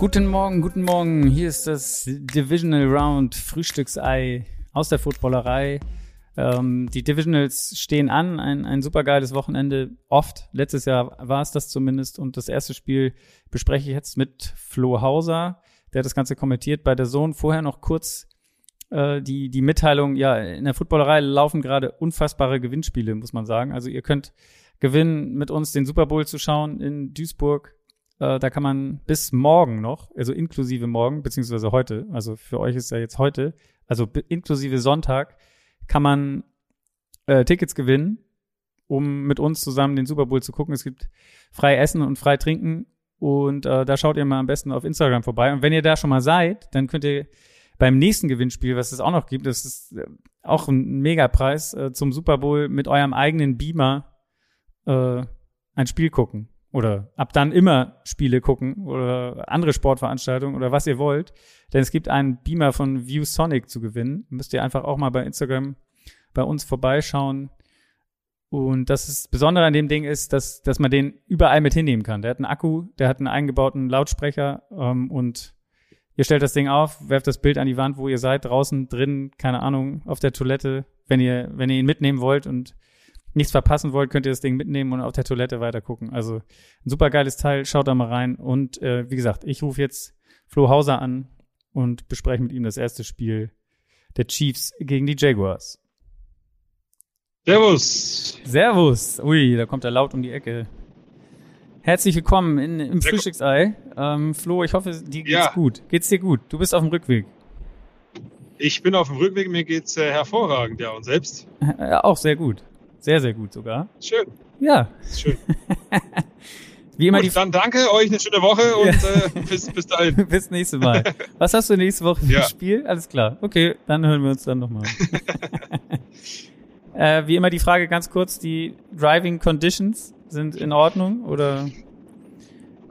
Guten Morgen, guten Morgen. Hier ist das Divisional Round Frühstücksei aus der Footballerei. Ähm, die Divisionals stehen an, ein, ein supergeiles Wochenende. Oft, letztes Jahr war es das zumindest. Und das erste Spiel bespreche ich jetzt mit Flo Hauser, der hat das Ganze kommentiert bei der Sohn. Vorher noch kurz äh, die, die Mitteilung, ja, in der Footballerei laufen gerade unfassbare Gewinnspiele, muss man sagen. Also ihr könnt gewinnen, mit uns den Super Bowl zu schauen in Duisburg äh, da kann man bis morgen noch, also inklusive morgen, beziehungsweise heute, also für euch ist ja jetzt heute, also inklusive Sonntag, kann man äh, Tickets gewinnen, um mit uns zusammen den Super Bowl zu gucken. Es gibt frei Essen und frei Trinken und äh, da schaut ihr mal am besten auf Instagram vorbei. Und wenn ihr da schon mal seid, dann könnt ihr beim nächsten Gewinnspiel, was es auch noch gibt, das ist äh, auch ein Megapreis äh, zum Super Bowl mit eurem eigenen Beamer äh, ein Spiel gucken oder ab dann immer Spiele gucken oder andere Sportveranstaltungen oder was ihr wollt. Denn es gibt einen Beamer von ViewSonic zu gewinnen. Müsst ihr einfach auch mal bei Instagram bei uns vorbeischauen. Und das Besondere an dem Ding ist, dass, dass man den überall mit hinnehmen kann. Der hat einen Akku, der hat einen eingebauten Lautsprecher ähm, und ihr stellt das Ding auf, werft das Bild an die Wand, wo ihr seid, draußen, drin, keine Ahnung, auf der Toilette, wenn ihr, wenn ihr ihn mitnehmen wollt und nichts verpassen wollt, könnt ihr das Ding mitnehmen und auf der Toilette weiter gucken. Also ein super geiles Teil, schaut da mal rein. Und äh, wie gesagt, ich rufe jetzt Flo Hauser an und bespreche mit ihm das erste Spiel der Chiefs gegen die Jaguars. Servus. Servus. Ui, da kommt er laut um die Ecke. Herzlich willkommen in, im Sehr Frühstücksei. Ähm, Flo, ich hoffe, dir geht's ja. gut. Geht's dir gut? Du bist auf dem Rückweg. Ich bin auf dem Rückweg, mir geht's äh, hervorragend, ja. Und selbst? Äh, auch sehr gut. Sehr, sehr gut sogar. Schön. Ja. Schön. Wie immer gut, die dann danke euch eine schöne Woche und äh, bis, bis dahin. bis nächste Mal. Was hast du nächste Woche für ja. ein Spiel? Alles klar. Okay, dann hören wir uns dann nochmal. äh, wie immer die Frage ganz kurz, die Driving Conditions sind in Ordnung oder?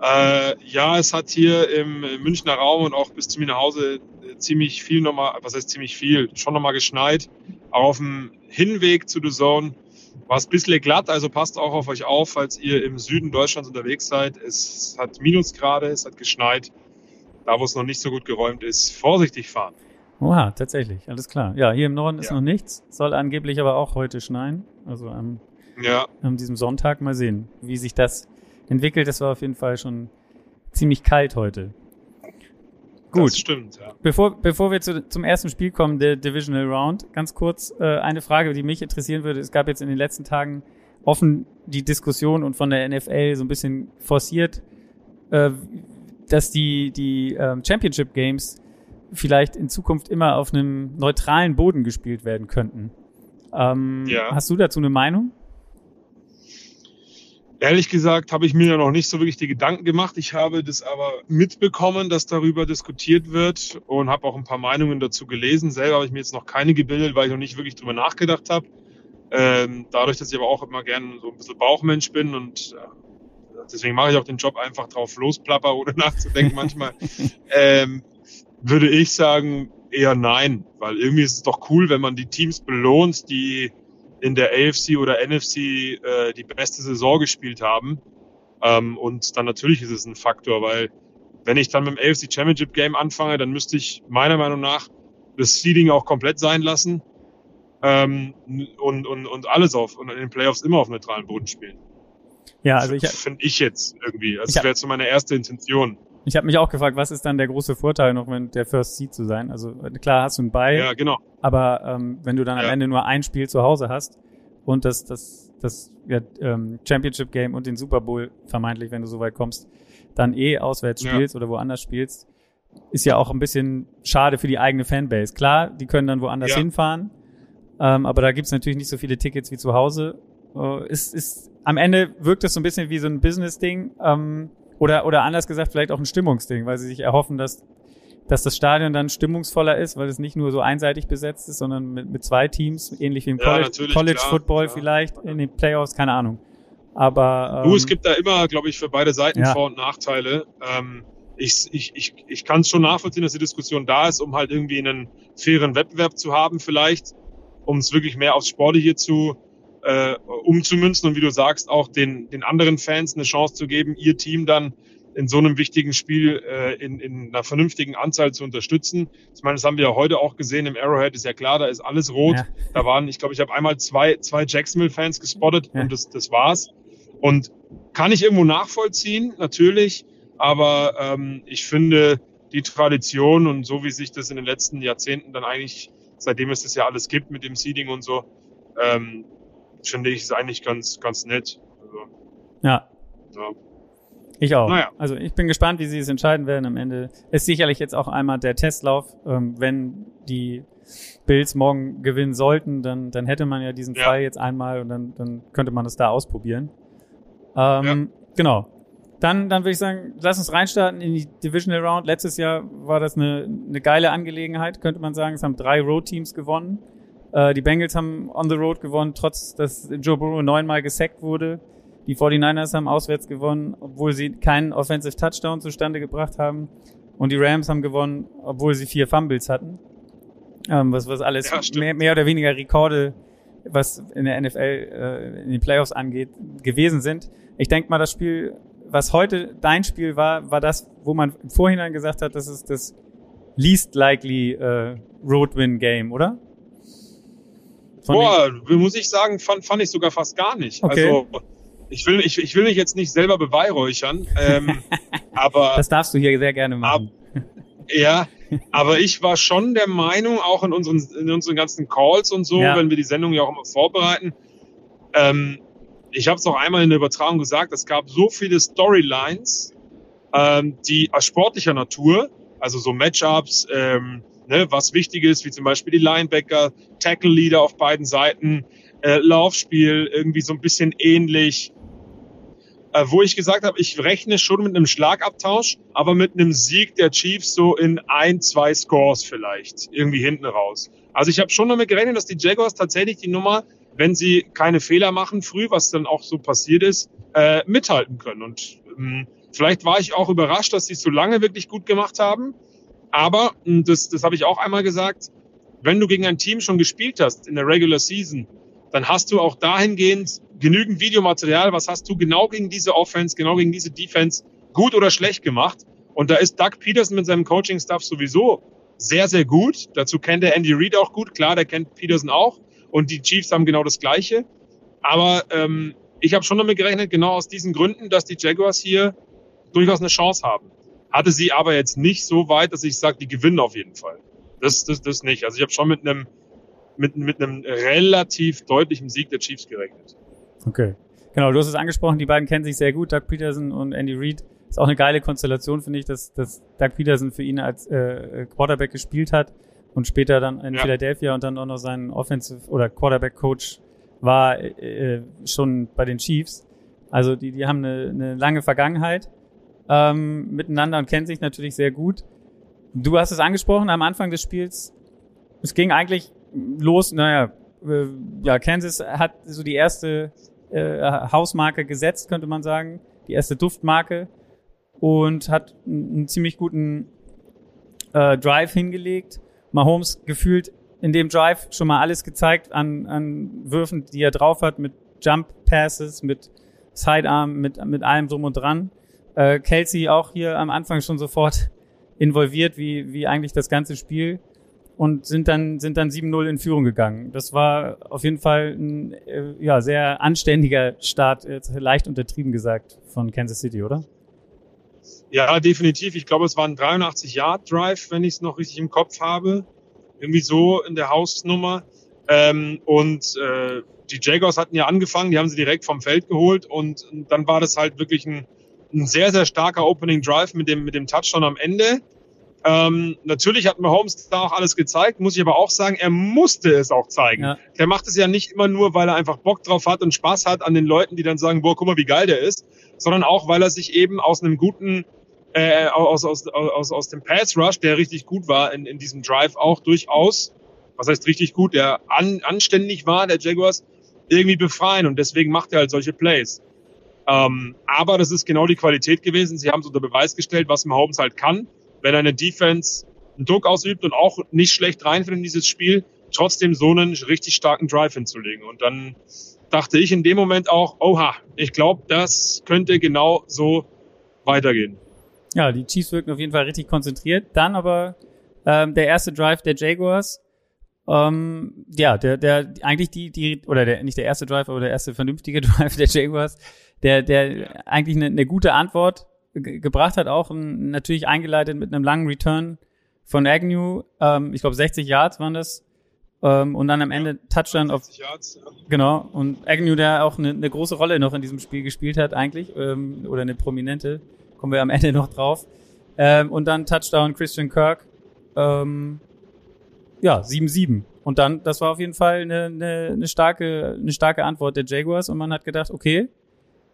Äh, ja, es hat hier im Münchner Raum und auch bis zu mir nach Hause ziemlich viel nochmal, was heißt ziemlich viel, schon nochmal geschneit. Auch auf dem Hinweg zu The Zone war es ein bisschen glatt, also passt auch auf euch auf, falls ihr im Süden Deutschlands unterwegs seid. Es hat Minusgrade, es hat geschneit. Da, wo es noch nicht so gut geräumt ist, vorsichtig fahren. Oha, tatsächlich, alles klar. Ja, hier im Norden ist ja. noch nichts, soll angeblich aber auch heute schneien. Also am, ja. an diesem Sonntag mal sehen, wie sich das entwickelt. Das war auf jeden Fall schon ziemlich kalt heute. Gut. Das stimmt, ja. Bevor, bevor wir zu, zum ersten Spiel kommen, der Divisional Round, ganz kurz äh, eine Frage, die mich interessieren würde. Es gab jetzt in den letzten Tagen offen die Diskussion und von der NFL so ein bisschen forciert, äh, dass die, die ähm, Championship Games vielleicht in Zukunft immer auf einem neutralen Boden gespielt werden könnten. Ähm, ja. Hast du dazu eine Meinung? Ehrlich gesagt habe ich mir ja noch nicht so wirklich die Gedanken gemacht. Ich habe das aber mitbekommen, dass darüber diskutiert wird und habe auch ein paar Meinungen dazu gelesen. Selber habe ich mir jetzt noch keine gebildet, weil ich noch nicht wirklich drüber nachgedacht habe. Ähm, dadurch, dass ich aber auch immer gern so ein bisschen Bauchmensch bin und äh, deswegen mache ich auch den Job einfach drauf losplapper, ohne nachzudenken manchmal, ähm, würde ich sagen eher nein, weil irgendwie ist es doch cool, wenn man die Teams belohnt, die in der AFC oder NFC äh, die beste Saison gespielt haben. Ähm, und dann natürlich ist es ein Faktor, weil wenn ich dann mit dem AFC Championship Game anfange, dann müsste ich meiner Meinung nach das Seeding auch komplett sein lassen ähm, und, und, und alles auf und in den Playoffs immer auf neutralen Boden spielen. Ja, also ich finde ich jetzt irgendwie. Also das wäre jetzt so meine erste Intention. Ich habe mich auch gefragt, was ist dann der große Vorteil noch, wenn der First Seed zu sein? Also klar hast du einen Ball, ja, genau. aber ähm, wenn du dann am Ende nur ein Spiel zu Hause hast und das das das ja, ähm, Championship Game und den Super Bowl vermeintlich, wenn du so weit kommst, dann eh auswärts spielst oder woanders spielst, ist ja auch ein bisschen schade für die eigene Fanbase. Klar, die können dann woanders hinfahren, ähm, aber da gibt's natürlich nicht so viele Tickets wie zu Hause. Äh, ist, ist, am Ende wirkt das so ein bisschen wie so ein Business-Ding. Ähm, oder, oder anders gesagt, vielleicht auch ein Stimmungsding, weil sie sich erhoffen, dass, dass das Stadion dann stimmungsvoller ist, weil es nicht nur so einseitig besetzt ist, sondern mit, mit zwei Teams, ähnlich wie im ja, College, College klar, Football klar. vielleicht, in den Playoffs, keine Ahnung. Aber ähm, du, es gibt da immer, glaube ich, für beide Seiten ja. Vor- und Nachteile. Ähm, ich, ich, ich, ich kann es schon nachvollziehen, dass die Diskussion da ist, um halt irgendwie einen fairen Wettbewerb zu haben vielleicht, um es wirklich mehr aufs Sportliche zu äh, umzumünzen und wie du sagst, auch den, den anderen Fans eine Chance zu geben, ihr Team dann in so einem wichtigen Spiel äh, in, in einer vernünftigen Anzahl zu unterstützen. Ich meine, das haben wir ja heute auch gesehen im Arrowhead, ist ja klar, da ist alles rot. Ja. Da waren, ich glaube, ich habe einmal zwei, zwei Jacksonville-Fans gespottet ja. und das, das war's. Und kann ich irgendwo nachvollziehen, natürlich, aber ähm, ich finde die Tradition und so wie sich das in den letzten Jahrzehnten dann eigentlich, seitdem es das ja alles gibt mit dem Seeding und so, ähm, finde ich es eigentlich ganz, ganz nett. Also, ja. ja. Ich auch. Naja. Also ich bin gespannt, wie sie es entscheiden werden am Ende. Ist sicherlich jetzt auch einmal der Testlauf. Ähm, wenn die Bills morgen gewinnen sollten, dann, dann hätte man ja diesen ja. Fall jetzt einmal und dann, dann könnte man das da ausprobieren. Ähm, ja. Genau. Dann, dann würde ich sagen, lass uns reinstarten in die Divisional Round. Letztes Jahr war das eine, eine geile Angelegenheit, könnte man sagen. Es haben drei Road-Teams gewonnen. Äh, die Bengals haben on the road gewonnen, trotz dass Joe Burrow neunmal gesackt wurde. Die 49ers haben auswärts gewonnen, obwohl sie keinen Offensive Touchdown zustande gebracht haben. Und die Rams haben gewonnen, obwohl sie vier Fumbles hatten. Ähm, was, was alles ja, mehr, mehr oder weniger Rekorde, was in der NFL, äh, in den Playoffs angeht, gewesen sind. Ich denke mal, das Spiel, was heute dein Spiel war, war das, wo man im Vorhinein gesagt hat, das ist das least likely äh, Road Win Game, oder? Boah, muss ich sagen, fand, fand ich sogar fast gar nicht. Okay. Also ich will, ich, ich will mich jetzt nicht selber beweihräuchern, ähm, aber. Das darfst du hier sehr gerne machen. Ab, ja, aber ich war schon der Meinung, auch in unseren, in unseren ganzen Calls und so, ja. wenn wir die Sendung ja auch immer vorbereiten, ähm, ich habe es auch einmal in der Übertragung gesagt, es gab so viele Storylines, ähm, die aus sportlicher Natur, also so Matchups, ähm, ne, was wichtig ist, wie zum Beispiel die Linebacker, Tackle Leader auf beiden Seiten, äh, Laufspiel irgendwie so ein bisschen ähnlich, äh, wo ich gesagt habe, ich rechne schon mit einem Schlagabtausch, aber mit einem Sieg der Chiefs so in ein, zwei Scores vielleicht, irgendwie hinten raus. Also ich habe schon damit gerechnet, dass die Jaguars tatsächlich die Nummer, wenn sie keine Fehler machen früh, was dann auch so passiert ist, äh, mithalten können. Und ähm, vielleicht war ich auch überrascht, dass sie es so lange wirklich gut gemacht haben. Aber, das, das habe ich auch einmal gesagt, wenn du gegen ein Team schon gespielt hast in der Regular Season, dann hast du auch dahingehend genügend Videomaterial, was hast du genau gegen diese Offense, genau gegen diese Defense gut oder schlecht gemacht. Und da ist Doug Peterson mit seinem Coaching-Staff sowieso sehr, sehr gut. Dazu kennt er Andy Reid auch gut. Klar, der kennt Peterson auch. Und die Chiefs haben genau das Gleiche. Aber ähm, ich habe schon damit gerechnet, genau aus diesen Gründen, dass die Jaguars hier durchaus eine Chance haben. Hatte sie aber jetzt nicht so weit, dass ich sage, die gewinnen auf jeden Fall. Das, das, das nicht. Also ich habe schon mit einem mit, mit einem relativ deutlichen Sieg der Chiefs gerechnet. Okay. Genau, du hast es angesprochen, die beiden kennen sich sehr gut, Doug Peterson und Andy Reid. Ist auch eine geile Konstellation, finde ich, dass, dass Doug Peterson für ihn als äh, Quarterback gespielt hat und später dann in ja. Philadelphia und dann auch noch sein Offensive oder Quarterback Coach war äh, schon bei den Chiefs. Also die, die haben eine, eine lange Vergangenheit ähm, miteinander und kennen sich natürlich sehr gut. Du hast es angesprochen am Anfang des Spiels. Es ging eigentlich los, naja, äh, ja, Kansas hat so die erste äh, Hausmarke gesetzt, könnte man sagen, die erste Duftmarke und hat einen ziemlich guten äh, Drive hingelegt. Mahomes gefühlt in dem Drive schon mal alles gezeigt an, an Würfen, die er drauf hat, mit Jump Passes, mit Sidearm, mit, mit allem drum und dran. Äh, Kelsey auch hier am Anfang schon sofort involviert, wie, wie eigentlich das ganze Spiel und sind dann, sind dann 7-0 in Führung gegangen. Das war auf jeden Fall ein äh, ja, sehr anständiger Start, jetzt leicht untertrieben gesagt, von Kansas City, oder? Ja, definitiv. Ich glaube, es war ein 83-Yard-Drive, wenn ich es noch richtig im Kopf habe. Irgendwie so in der Hausnummer. Ähm, und äh, die Jaguars hatten ja angefangen, die haben sie direkt vom Feld geholt und, und dann war das halt wirklich ein, ein sehr, sehr starker Opening Drive mit dem, mit dem Touchdown am Ende. Ähm, natürlich hat Mahomes da auch alles gezeigt, muss ich aber auch sagen, er musste es auch zeigen. Ja. Der macht es ja nicht immer nur, weil er einfach Bock drauf hat und Spaß hat an den Leuten, die dann sagen, boah, guck mal, wie geil der ist, sondern auch, weil er sich eben aus einem guten, äh, aus, aus, aus, aus dem Pass Rush, der richtig gut war in, in diesem Drive, auch durchaus, was heißt richtig gut, der an, anständig war, der Jaguars, irgendwie befreien und deswegen macht er halt solche Plays. Ähm, aber das ist genau die Qualität gewesen. Sie haben es unter Beweis gestellt, was Mahomes halt kann. Wenn eine Defense einen Druck ausübt und auch nicht schlecht reinfindet in dieses Spiel, trotzdem so einen richtig starken Drive hinzulegen. Und dann dachte ich in dem Moment auch, oha, ich glaube, das könnte genau so weitergehen. Ja, die Chiefs wirken auf jeden Fall richtig konzentriert. Dann aber ähm, der erste Drive der Jaguars. Ähm, ja, der, der eigentlich die, die, oder der, nicht der erste Drive, aber der erste vernünftige Drive der Jaguars, der, der eigentlich eine, eine gute Antwort gebracht hat, auch ein, natürlich eingeleitet mit einem langen Return von Agnew. Ähm, ich glaube 60 Yards waren das. Ähm, und dann am Ende Touchdown auf. Yards, ja. Genau. Und Agnew, der auch eine, eine große Rolle noch in diesem Spiel gespielt hat, eigentlich, ähm, oder eine prominente, kommen wir am Ende noch drauf. Ähm, und dann Touchdown Christian Kirk. Ähm, ja, 7-7. Und dann, das war auf jeden Fall eine, eine, eine, starke, eine starke Antwort der Jaguars und man hat gedacht, okay,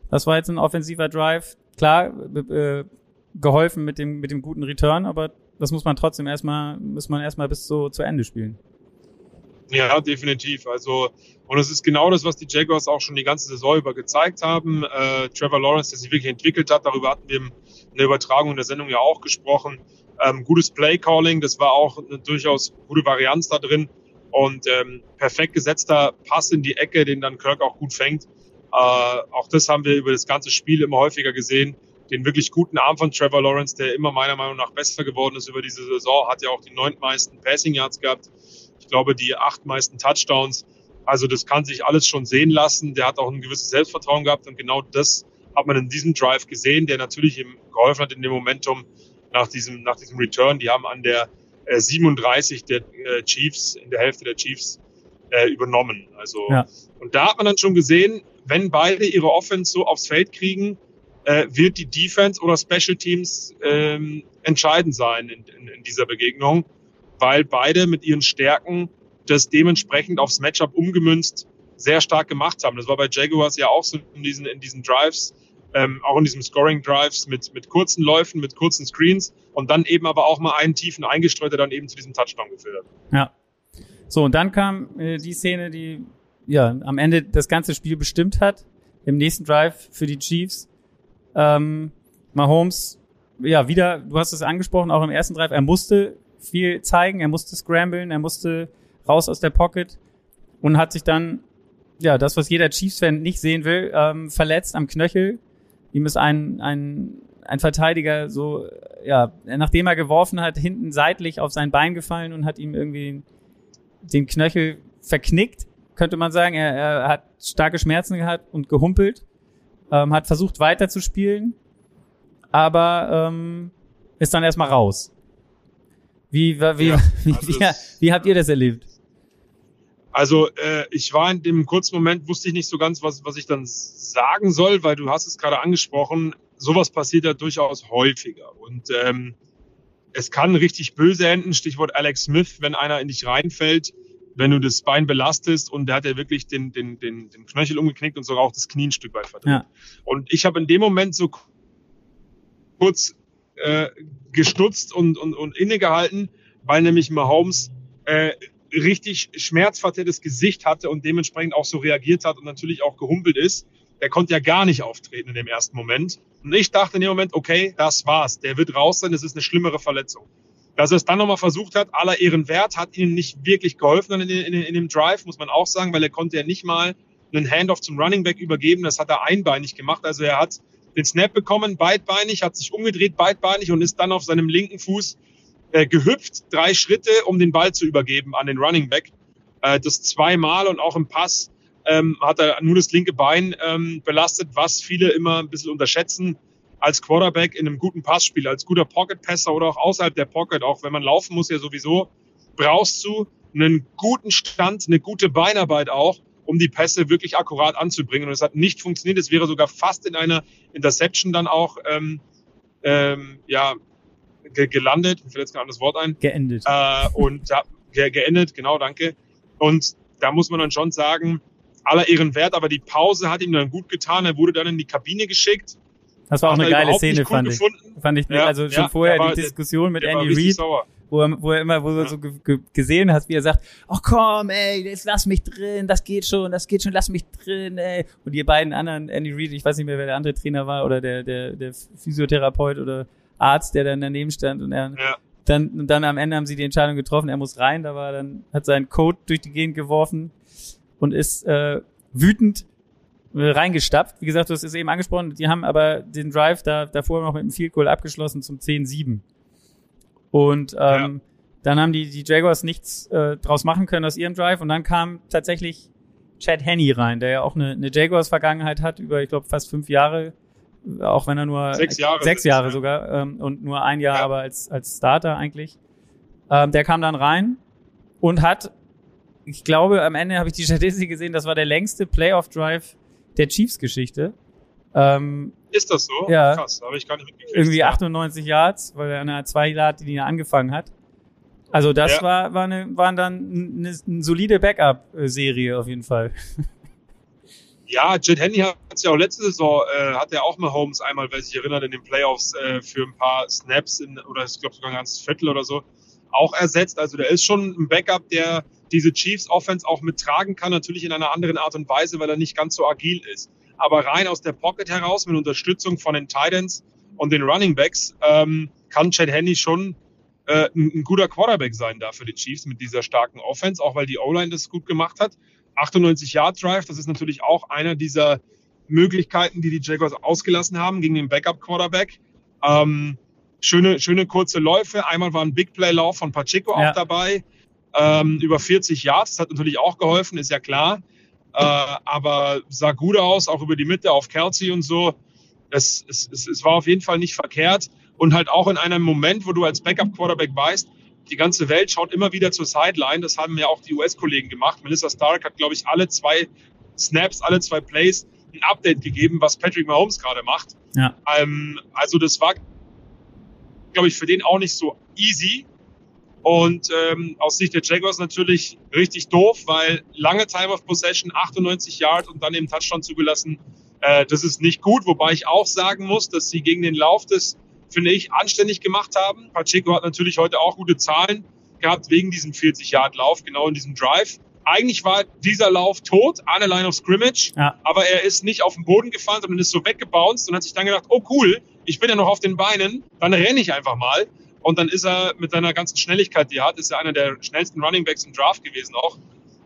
das war jetzt ein offensiver Drive. Klar, äh, geholfen mit dem, mit dem guten Return, aber das muss man trotzdem erstmal, muss man erstmal bis zu, zu Ende spielen. Ja, definitiv. Also, und es ist genau das, was die Jaguars auch schon die ganze Saison über gezeigt haben. Äh, Trevor Lawrence, der sich wirklich entwickelt hat, darüber hatten wir in der Übertragung in der Sendung ja auch gesprochen. Ähm, gutes Play-Calling, das war auch eine durchaus gute Varianz da drin. Und ähm, perfekt gesetzter Pass in die Ecke, den dann Kirk auch gut fängt. Äh, auch das haben wir über das ganze Spiel immer häufiger gesehen. Den wirklich guten Arm von Trevor Lawrence, der immer meiner Meinung nach besser geworden ist über diese Saison, hat ja auch die neuntmeisten Passing Yards gehabt ich glaube, die acht meisten Touchdowns. Also das kann sich alles schon sehen lassen. Der hat auch ein gewisses Selbstvertrauen gehabt und genau das hat man in diesem Drive gesehen, der natürlich ihm geholfen hat in dem Momentum nach diesem, nach diesem Return. Die haben an der äh, 37 der äh, Chiefs, in der Hälfte der Chiefs äh, übernommen. Also ja. und da hat man dann schon gesehen, wenn beide ihre Offense so aufs Feld kriegen, äh, wird die Defense oder Special Teams ähm, entscheidend sein in, in, in dieser Begegnung weil beide mit ihren Stärken das dementsprechend aufs Matchup umgemünzt sehr stark gemacht haben. Das war bei Jaguars ja auch so in diesen, in diesen Drives, ähm, auch in diesen Scoring Drives mit, mit kurzen Läufen, mit kurzen Screens und dann eben aber auch mal einen tiefen eingestreut, der dann eben zu diesem Touchdown geführt hat. Ja. So, und dann kam äh, die Szene, die ja am Ende das ganze Spiel bestimmt hat. Im nächsten Drive für die Chiefs. Ähm, Mahomes, ja, wieder, du hast es angesprochen, auch im ersten Drive, er musste viel zeigen, er musste scramblen, er musste raus aus der Pocket und hat sich dann, ja, das, was jeder Chiefs-Fan nicht sehen will, ähm, verletzt am Knöchel. Ihm ist ein, ein, ein Verteidiger so, ja, nachdem er geworfen hat, hinten seitlich auf sein Bein gefallen und hat ihm irgendwie den Knöchel verknickt, könnte man sagen. Er, er hat starke Schmerzen gehabt und gehumpelt, ähm, hat versucht weiter zu spielen, aber ähm, ist dann erstmal raus. Wie, wie, ja, wie, also wie, wie, habt ihr das erlebt? Also äh, ich war in dem kurzen Moment, wusste ich nicht so ganz, was, was ich dann sagen soll, weil du hast es gerade angesprochen, sowas passiert ja durchaus häufiger. Und ähm, es kann richtig böse enden, Stichwort Alex Smith, wenn einer in dich reinfällt, wenn du das Bein belastest und der hat ja wirklich den, den, den, den Knöchel umgeknickt und sogar auch das Knie ein Stück weit verdreht. Ja. Und ich habe in dem Moment so kurz äh, gestutzt und, und, und innegehalten, weil nämlich Mahomes äh, richtig schmerzverzerrtes Gesicht hatte und dementsprechend auch so reagiert hat und natürlich auch gehumpelt ist. Der konnte ja gar nicht auftreten in dem ersten Moment. Und ich dachte in dem Moment, okay, das war's. Der wird raus sein, das ist eine schlimmere Verletzung. Dass er es dann nochmal versucht hat, aller Ehren wert, hat ihnen nicht wirklich geholfen in, in, in, dem Drive, muss man auch sagen, weil er konnte ja nicht mal einen Handoff zum Running Back übergeben. Das hat er einbeinig gemacht. Also er hat den Snap bekommen, beidbeinig, hat sich umgedreht, beidbeinig und ist dann auf seinem linken Fuß äh, gehüpft, drei Schritte, um den Ball zu übergeben an den Running Back. Äh, das zweimal und auch im Pass ähm, hat er nur das linke Bein ähm, belastet, was viele immer ein bisschen unterschätzen als Quarterback in einem guten Passspiel, als guter Pocket-Passer oder auch außerhalb der Pocket, auch wenn man laufen muss ja sowieso, brauchst du einen guten Stand, eine gute Beinarbeit auch, um die Pässe wirklich akkurat anzubringen. Und es hat nicht funktioniert. Es wäre sogar fast in einer Interception dann auch ähm, ähm, ja, ge gelandet. Mir fällt jetzt kein anderes Wort ein. Geendet. Äh, und ja, ge geendet, genau, danke. Und da muss man dann schon sagen, aller Ehren wert, aber die Pause hat ihm dann gut getan. Er wurde dann in die Kabine geschickt. Das war auch eine geile Szene, cool fand ich. Gefunden. Fand ich, ja, also schon ja, vorher die Diskussion mit Andy Reid, wo er, wo er immer, wo du so gesehen hast, wie er sagt, ach komm, ey, jetzt lass mich drin, das geht schon, das geht schon, lass mich drin, ey. Und die beiden anderen, Andy Reid, ich weiß nicht mehr, wer der andere Trainer war oder der, der, der Physiotherapeut oder Arzt, der dann daneben stand und er, ja. dann, und dann am Ende haben sie die Entscheidung getroffen, er muss rein, da war dann, hat seinen Code durch die Gegend geworfen und ist, äh, wütend reingestapft. Wie gesagt, du hast es eben angesprochen, die haben aber den Drive da davor noch mit dem Field Goal abgeschlossen zum 10-7. Und ähm, ja. dann haben die, die Jaguars nichts äh, draus machen können aus ihrem Drive und dann kam tatsächlich Chad Henney rein, der ja auch eine, eine Jaguars-Vergangenheit hat, über, ich glaube, fast fünf Jahre, auch wenn er nur sechs Jahre, sechs Jahre sogar ähm, und nur ein Jahr ja. aber als, als Starter eigentlich. Ähm, der kam dann rein und hat, ich glaube, am Ende habe ich die Statistik gesehen, das war der längste Playoff-Drive der Chiefs-Geschichte. Ähm, ist das so? Ja. Krass, habe ich gar nicht mitgekriegt. Irgendwie 98 Yards, weil er eine zwei Yard die angefangen hat. Also das ja. war, war eine, waren dann eine, eine solide Backup-Serie auf jeden Fall. Ja, Jet Henny hat es ja auch letzte Saison, äh, hat er auch mal Holmes einmal, wer sich erinnert, in den Playoffs äh, für ein paar Snaps in, oder ich glaube sogar ein ganzes Viertel oder so auch ersetzt. Also der ist schon ein Backup, der diese Chiefs Offense auch mittragen kann, natürlich in einer anderen Art und Weise, weil er nicht ganz so agil ist. Aber rein aus der Pocket heraus mit Unterstützung von den Titans und den Running Backs ähm, kann Chad Henney schon äh, ein, ein, guter Quarterback sein da für die Chiefs mit dieser starken Offense, auch weil die O-Line das gut gemacht hat. 98 Yard Drive, das ist natürlich auch einer dieser Möglichkeiten, die die Jaguars ausgelassen haben gegen den Backup Quarterback. Ähm, schöne, schöne kurze Läufe. Einmal war ein Big Play Lauf von Pacheco ja. auch dabei ähm, über 40 Yards. Das hat natürlich auch geholfen, ist ja klar. Äh, aber sah gut aus, auch über die Mitte auf Kelsey und so. Es, es, es, es war auf jeden Fall nicht verkehrt. Und halt auch in einem Moment, wo du als Backup-Quarterback weißt, die ganze Welt schaut immer wieder zur Sideline. Das haben ja auch die US-Kollegen gemacht. Melissa Stark hat, glaube ich, alle zwei Snaps, alle zwei Plays ein Update gegeben, was Patrick Mahomes gerade macht. Ja. Ähm, also das war, glaube ich, für den auch nicht so easy. Und ähm, aus Sicht der Jaguars natürlich richtig doof, weil lange Time of Possession, 98 Yard und dann eben Touchdown zugelassen. Äh, das ist nicht gut, wobei ich auch sagen muss, dass sie gegen den Lauf das, finde ich, anständig gemacht haben. Pacheco hat natürlich heute auch gute Zahlen gehabt wegen diesem 40-Yard-Lauf, genau in diesem Drive. Eigentlich war dieser Lauf tot, an der Line of Scrimmage, ja. aber er ist nicht auf den Boden gefallen, sondern ist so weggebounced und hat sich dann gedacht, oh cool, ich bin ja noch auf den Beinen, dann renne ich einfach mal. Und dann ist er mit seiner ganzen Schnelligkeit, die er hat, ist er einer der schnellsten Runningbacks im Draft gewesen auch.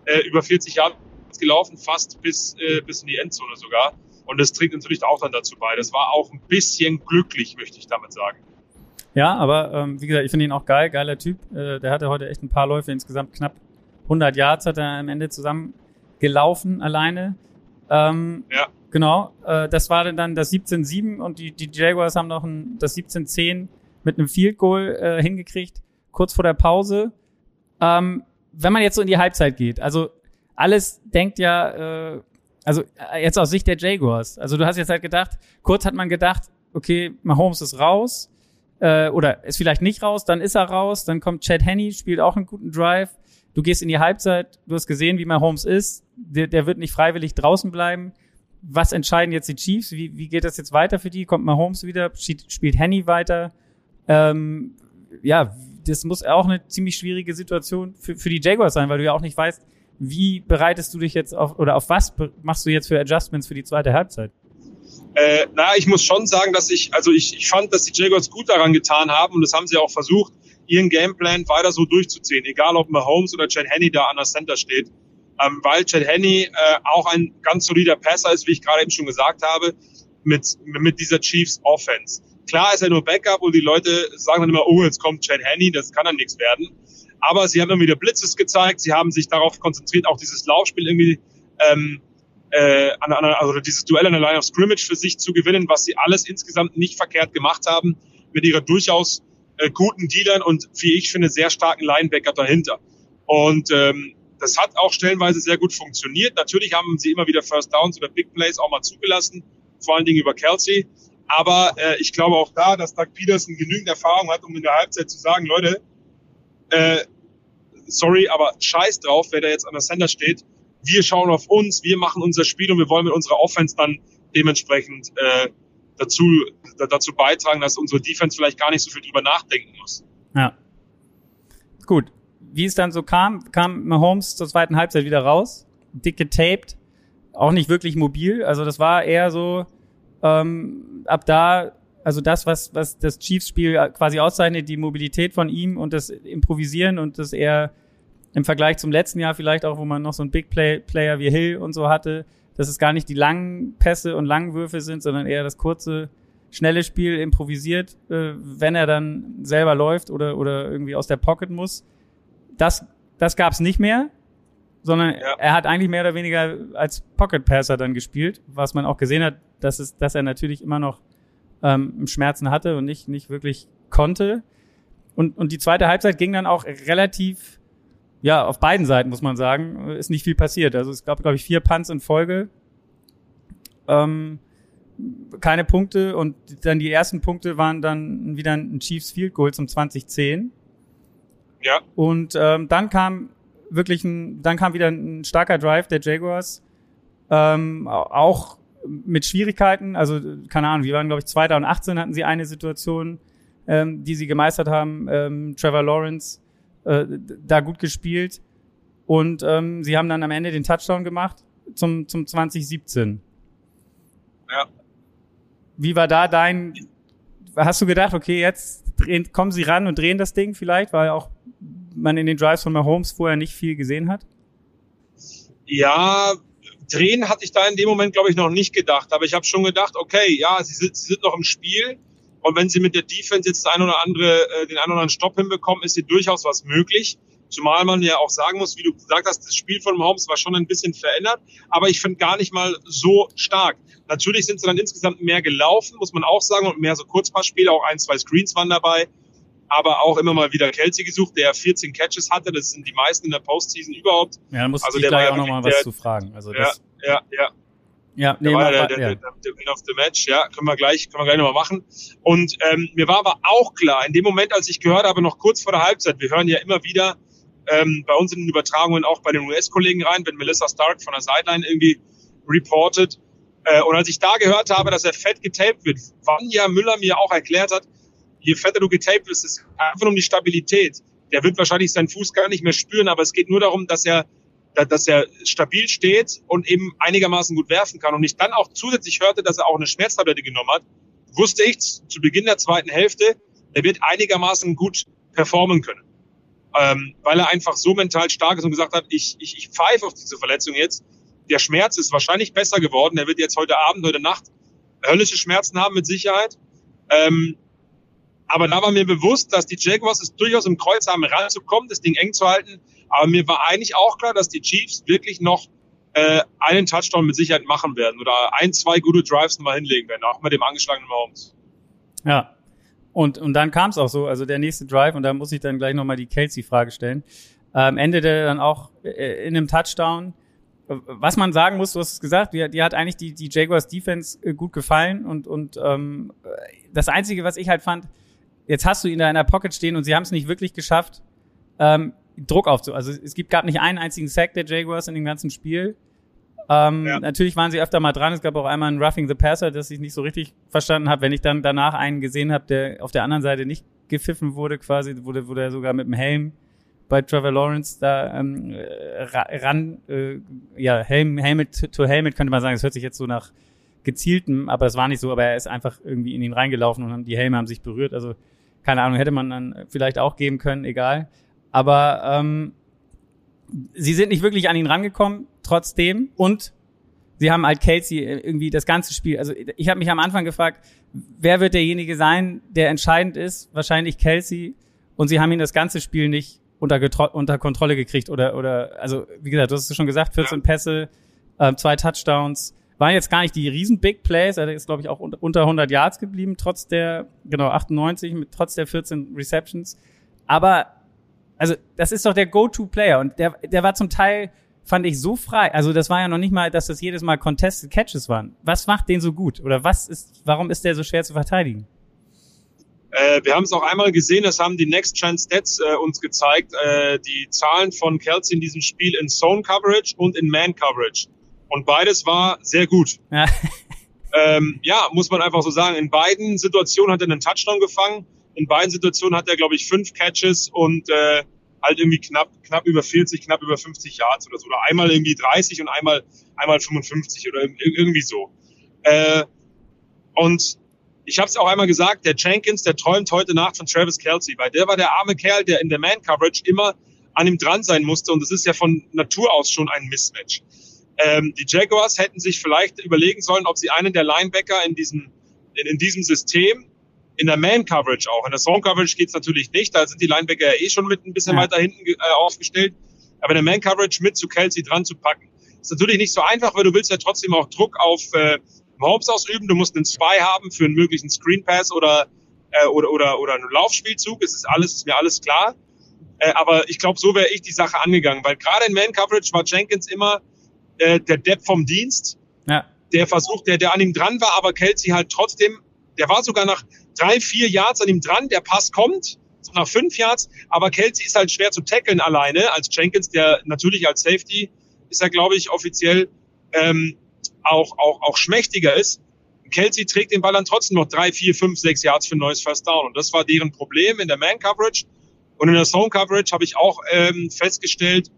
Äh, über 40 Jahre gelaufen, fast bis, äh, bis in die Endzone sogar. Und das trägt natürlich auch dann dazu bei. Das war auch ein bisschen glücklich, möchte ich damit sagen. Ja, aber ähm, wie gesagt, ich finde ihn auch geil, geiler Typ. Äh, der hatte heute echt ein paar Läufe, insgesamt knapp 100 Yards hat er am Ende zusammen gelaufen alleine. Ähm, ja. Genau, äh, das war dann das 17-7 und die, die Jaguars haben noch ein, das 17-10 mit einem Field Goal äh, hingekriegt, kurz vor der Pause. Ähm, wenn man jetzt so in die Halbzeit geht, also alles denkt ja, äh, also äh, jetzt aus Sicht der Jaguars. Also du hast jetzt halt gedacht, kurz hat man gedacht, okay, Mahomes ist raus äh, oder ist vielleicht nicht raus, dann ist er raus, dann kommt Chad Henney, spielt auch einen guten Drive. Du gehst in die Halbzeit, du hast gesehen, wie Mahomes ist, der, der wird nicht freiwillig draußen bleiben. Was entscheiden jetzt die Chiefs? Wie, wie geht das jetzt weiter für die? Kommt Mahomes wieder? Spielt Henney weiter? Ähm, ja, das muss auch eine ziemlich schwierige Situation für, für die Jaguars sein, weil du ja auch nicht weißt, wie bereitest du dich jetzt auf oder auf was machst du jetzt für Adjustments für die zweite Halbzeit? Äh, na, ich muss schon sagen, dass ich, also ich, ich fand, dass die Jaguars gut daran getan haben und das haben sie auch versucht, ihren Gameplan weiter so durchzuziehen, egal ob Mahomes oder Chad Henney da an der Center steht, ähm, weil Chad Henney äh, auch ein ganz solider Passer ist, wie ich gerade eben schon gesagt habe, mit, mit dieser Chiefs Offense. Klar ist er nur Backup und die Leute sagen dann immer, oh, jetzt kommt Chad Henney, das kann dann nichts werden. Aber sie haben immer wieder Blitzes gezeigt, sie haben sich darauf konzentriert, auch dieses Laufspiel irgendwie, ähm, äh, an, an, also dieses Duell an der Line of Scrimmage für sich zu gewinnen, was sie alles insgesamt nicht verkehrt gemacht haben, mit ihrer durchaus äh, guten Dealern und, wie ich finde, sehr starken Linebacker dahinter. Und ähm, das hat auch stellenweise sehr gut funktioniert. Natürlich haben sie immer wieder First Downs oder Big Plays auch mal zugelassen, vor allen Dingen über Kelsey. Aber äh, ich glaube auch da, dass Doug Peterson genügend Erfahrung hat, um in der Halbzeit zu sagen, Leute, äh, sorry, aber scheiß drauf, wer da jetzt an der Center steht. Wir schauen auf uns, wir machen unser Spiel und wir wollen mit unserer Offense dann dementsprechend äh, dazu, dazu beitragen, dass unsere Defense vielleicht gar nicht so viel drüber nachdenken muss. Ja. Gut. Wie es dann so kam, kam Mahomes zur zweiten Halbzeit wieder raus, dick getaped, auch nicht wirklich mobil. Also das war eher so, ähm, ab da, also das, was, was das Chiefs-Spiel quasi auszeichnet, die Mobilität von ihm und das Improvisieren und das eher im Vergleich zum letzten Jahr vielleicht auch, wo man noch so einen Big Play Player wie Hill und so hatte, dass es gar nicht die langen Pässe und langen Würfe sind, sondern eher das kurze, schnelle Spiel improvisiert, äh, wenn er dann selber läuft oder, oder irgendwie aus der Pocket muss. Das, das gab's nicht mehr, sondern ja. er hat eigentlich mehr oder weniger als Pocket Passer dann gespielt, was man auch gesehen hat, dass, es, dass er natürlich immer noch ähm, Schmerzen hatte und nicht, nicht wirklich konnte. Und, und die zweite Halbzeit ging dann auch relativ, ja, auf beiden Seiten muss man sagen, ist nicht viel passiert. Also es gab, glaube ich, vier Punts in Folge. Ähm, keine Punkte und dann die ersten Punkte waren dann wieder ein Chiefs Field Goal zum 2010. Ja. Und ähm, dann kam wirklich ein, dann kam wieder ein starker Drive der Jaguars, ähm, auch mit Schwierigkeiten. Also keine Ahnung, wir waren glaube ich 2018 hatten sie eine Situation, ähm, die sie gemeistert haben. Ähm, Trevor Lawrence äh, da gut gespielt und ähm, sie haben dann am Ende den Touchdown gemacht zum zum 2017. Ja. Wie war da dein, hast du gedacht, okay, jetzt drehen, kommen sie ran und drehen das Ding vielleicht, weil auch man in den Drives von Mahomes vorher nicht viel gesehen hat? Ja, drehen hatte ich da in dem Moment, glaube ich, noch nicht gedacht. Aber ich habe schon gedacht, okay, ja, sie sind, sie sind noch im Spiel. Und wenn sie mit der Defense jetzt ein oder andere, äh, den einen oder anderen Stopp hinbekommen, ist hier durchaus was möglich. Zumal man ja auch sagen muss, wie du gesagt hast, das Spiel von Mahomes war schon ein bisschen verändert, aber ich finde gar nicht mal so stark. Natürlich sind sie dann insgesamt mehr gelaufen, muss man auch sagen, und mehr so Kurzpassspiele, auch ein, zwei Screens waren dabei, aber auch immer mal wieder Kelsey gesucht, der 14 Catches hatte, das sind die meisten in der Postseason überhaupt. Ja, dann muss also ich gleich ja auch nochmal was zu fragen. Also das, ja, ja, ja. Ja, nee, der war der, der, ja. der, der Win of the Match, ja, können wir gleich, können wir gleich nochmal machen. Und ähm, mir war aber auch klar, in dem Moment, als ich gehört habe, noch kurz vor der Halbzeit, wir hören ja immer wieder, ähm, bei uns in den Übertragungen auch bei den US-Kollegen rein, wenn Melissa Stark von der Sideline irgendwie reportet. Äh, und als ich da gehört habe, dass er fett getaped wird, wann ja Müller mir auch erklärt hat, je fetter du getaped bist, ist einfach um die Stabilität. Der wird wahrscheinlich seinen Fuß gar nicht mehr spüren, aber es geht nur darum, dass er, dass er stabil steht und eben einigermaßen gut werfen kann. Und ich dann auch zusätzlich hörte, dass er auch eine Schmerztablette genommen hat, wusste ich zu Beginn der zweiten Hälfte, er wird einigermaßen gut performen können ähm, weil er einfach so mental stark ist und gesagt hat, ich, ich, ich pfeife auf diese Verletzung jetzt. Der Schmerz ist wahrscheinlich besser geworden. Er wird jetzt heute Abend, heute Nacht höllische Schmerzen haben mit Sicherheit. Ähm, aber da war mir bewusst, dass die Jaguars es durchaus im Kreuz haben, ranzukommen, das Ding eng zu halten. Aber mir war eigentlich auch klar, dass die Chiefs wirklich noch äh, einen Touchdown mit Sicherheit machen werden oder ein, zwei gute Drives mal hinlegen werden, auch mit dem angeschlagenen Mahomes. Ja, und, und dann kam es auch so, also der nächste Drive, und da muss ich dann gleich nochmal die Kelsey-Frage stellen, ähm, endete dann auch äh, in einem Touchdown. Was man sagen muss, du hast es gesagt, die, die hat eigentlich die, die Jaguars Defense äh, gut gefallen und, und ähm, das Einzige, was ich halt fand, jetzt hast du ihn da in der Pocket stehen und sie haben es nicht wirklich geschafft, ähm, Druck aufzu. Also es gibt, gab nicht einen einzigen Sack der Jaguars in dem ganzen Spiel. Ähm, ja. Natürlich waren sie öfter mal dran. Es gab auch einmal ein Roughing the Passer, das ich nicht so richtig verstanden habe. Wenn ich dann danach einen gesehen habe, der auf der anderen Seite nicht gepfiffen wurde, quasi, wurde, wurde er sogar mit dem Helm bei Trevor Lawrence da ähm, ran, äh, ja, Helm, Helmet to Helmet könnte man sagen. Das hört sich jetzt so nach gezieltem, aber es war nicht so, aber er ist einfach irgendwie in ihn reingelaufen und die Helme haben sich berührt. Also keine Ahnung, hätte man dann vielleicht auch geben können, egal. Aber ähm, sie sind nicht wirklich an ihn rangekommen, trotzdem. Und sie haben halt Kelsey irgendwie das ganze Spiel. Also ich habe mich am Anfang gefragt, wer wird derjenige sein, der entscheidend ist? Wahrscheinlich Kelsey. Und sie haben ihn das ganze Spiel nicht unter, unter Kontrolle gekriegt. Oder, oder, also wie gesagt, du hast es schon gesagt, 14 Pässe, äh, zwei Touchdowns. Waren jetzt gar nicht die riesen Big Plays. Er ist, glaube ich, auch unter 100 Yards geblieben, trotz der, genau, 98, mit, trotz der 14 Receptions. Aber also das ist doch der Go-To-Player und der, der war zum Teil, fand ich so frei. Also das war ja noch nicht mal, dass das jedes Mal Contested Catches waren. Was macht den so gut? Oder was ist, warum ist der so schwer zu verteidigen? Äh, wir haben es auch einmal gesehen, das haben die Next Chance Stats äh, uns gezeigt, äh, die Zahlen von Kelsey in diesem Spiel in Zone Coverage und in Man Coverage. Und beides war sehr gut. Ja. ähm, ja, muss man einfach so sagen. In beiden Situationen hat er einen Touchdown gefangen in beiden Situationen hat er, glaube ich, fünf Catches und äh, halt irgendwie knapp, knapp über 40, knapp über 50 Yards oder so. Oder einmal irgendwie 30 und einmal, einmal 55 oder irgendwie so. Äh, und ich habe es auch einmal gesagt, der Jenkins, der träumt heute Nacht von Travis Kelsey, weil der war der arme Kerl, der in der Man-Coverage immer an ihm dran sein musste. Und das ist ja von Natur aus schon ein Mismatch. Ähm, die Jaguars hätten sich vielleicht überlegen sollen, ob sie einen der Linebacker in diesem, in, in diesem System, in der Man-Coverage auch, in der Zone-Coverage geht's natürlich nicht, da sind die Linebacker ja eh schon mit ein bisschen ja. weiter hinten äh, aufgestellt, aber in der Man-Coverage mit zu Kelsey dran zu packen. Ist natürlich nicht so einfach, weil du willst ja trotzdem auch Druck auf äh, Mahomes ausüben, du musst einen Zwei haben für einen möglichen Screen Pass oder, äh, oder, oder, oder einen Laufspielzug, es ist alles, ist mir alles klar. Äh, aber ich glaube, so wäre ich die Sache angegangen, weil gerade in Man-Coverage war Jenkins immer äh, der Depp vom Dienst, ja. der versucht, der, der an ihm dran war, aber Kelsey halt trotzdem, der war sogar nach drei, vier Yards an ihm dran, der Pass kommt, so nach fünf Yards, aber Kelsey ist halt schwer zu tackeln alleine, als Jenkins, der natürlich als Safety ist er, glaube ich, offiziell ähm, auch, auch, auch schmächtiger ist. Kelsey trägt den Ball dann trotzdem noch drei, vier, fünf, sechs Yards für ein neues First Down. Und das war deren Problem in der Man-Coverage. Und in der Zone-Coverage habe ich auch ähm, festgestellt,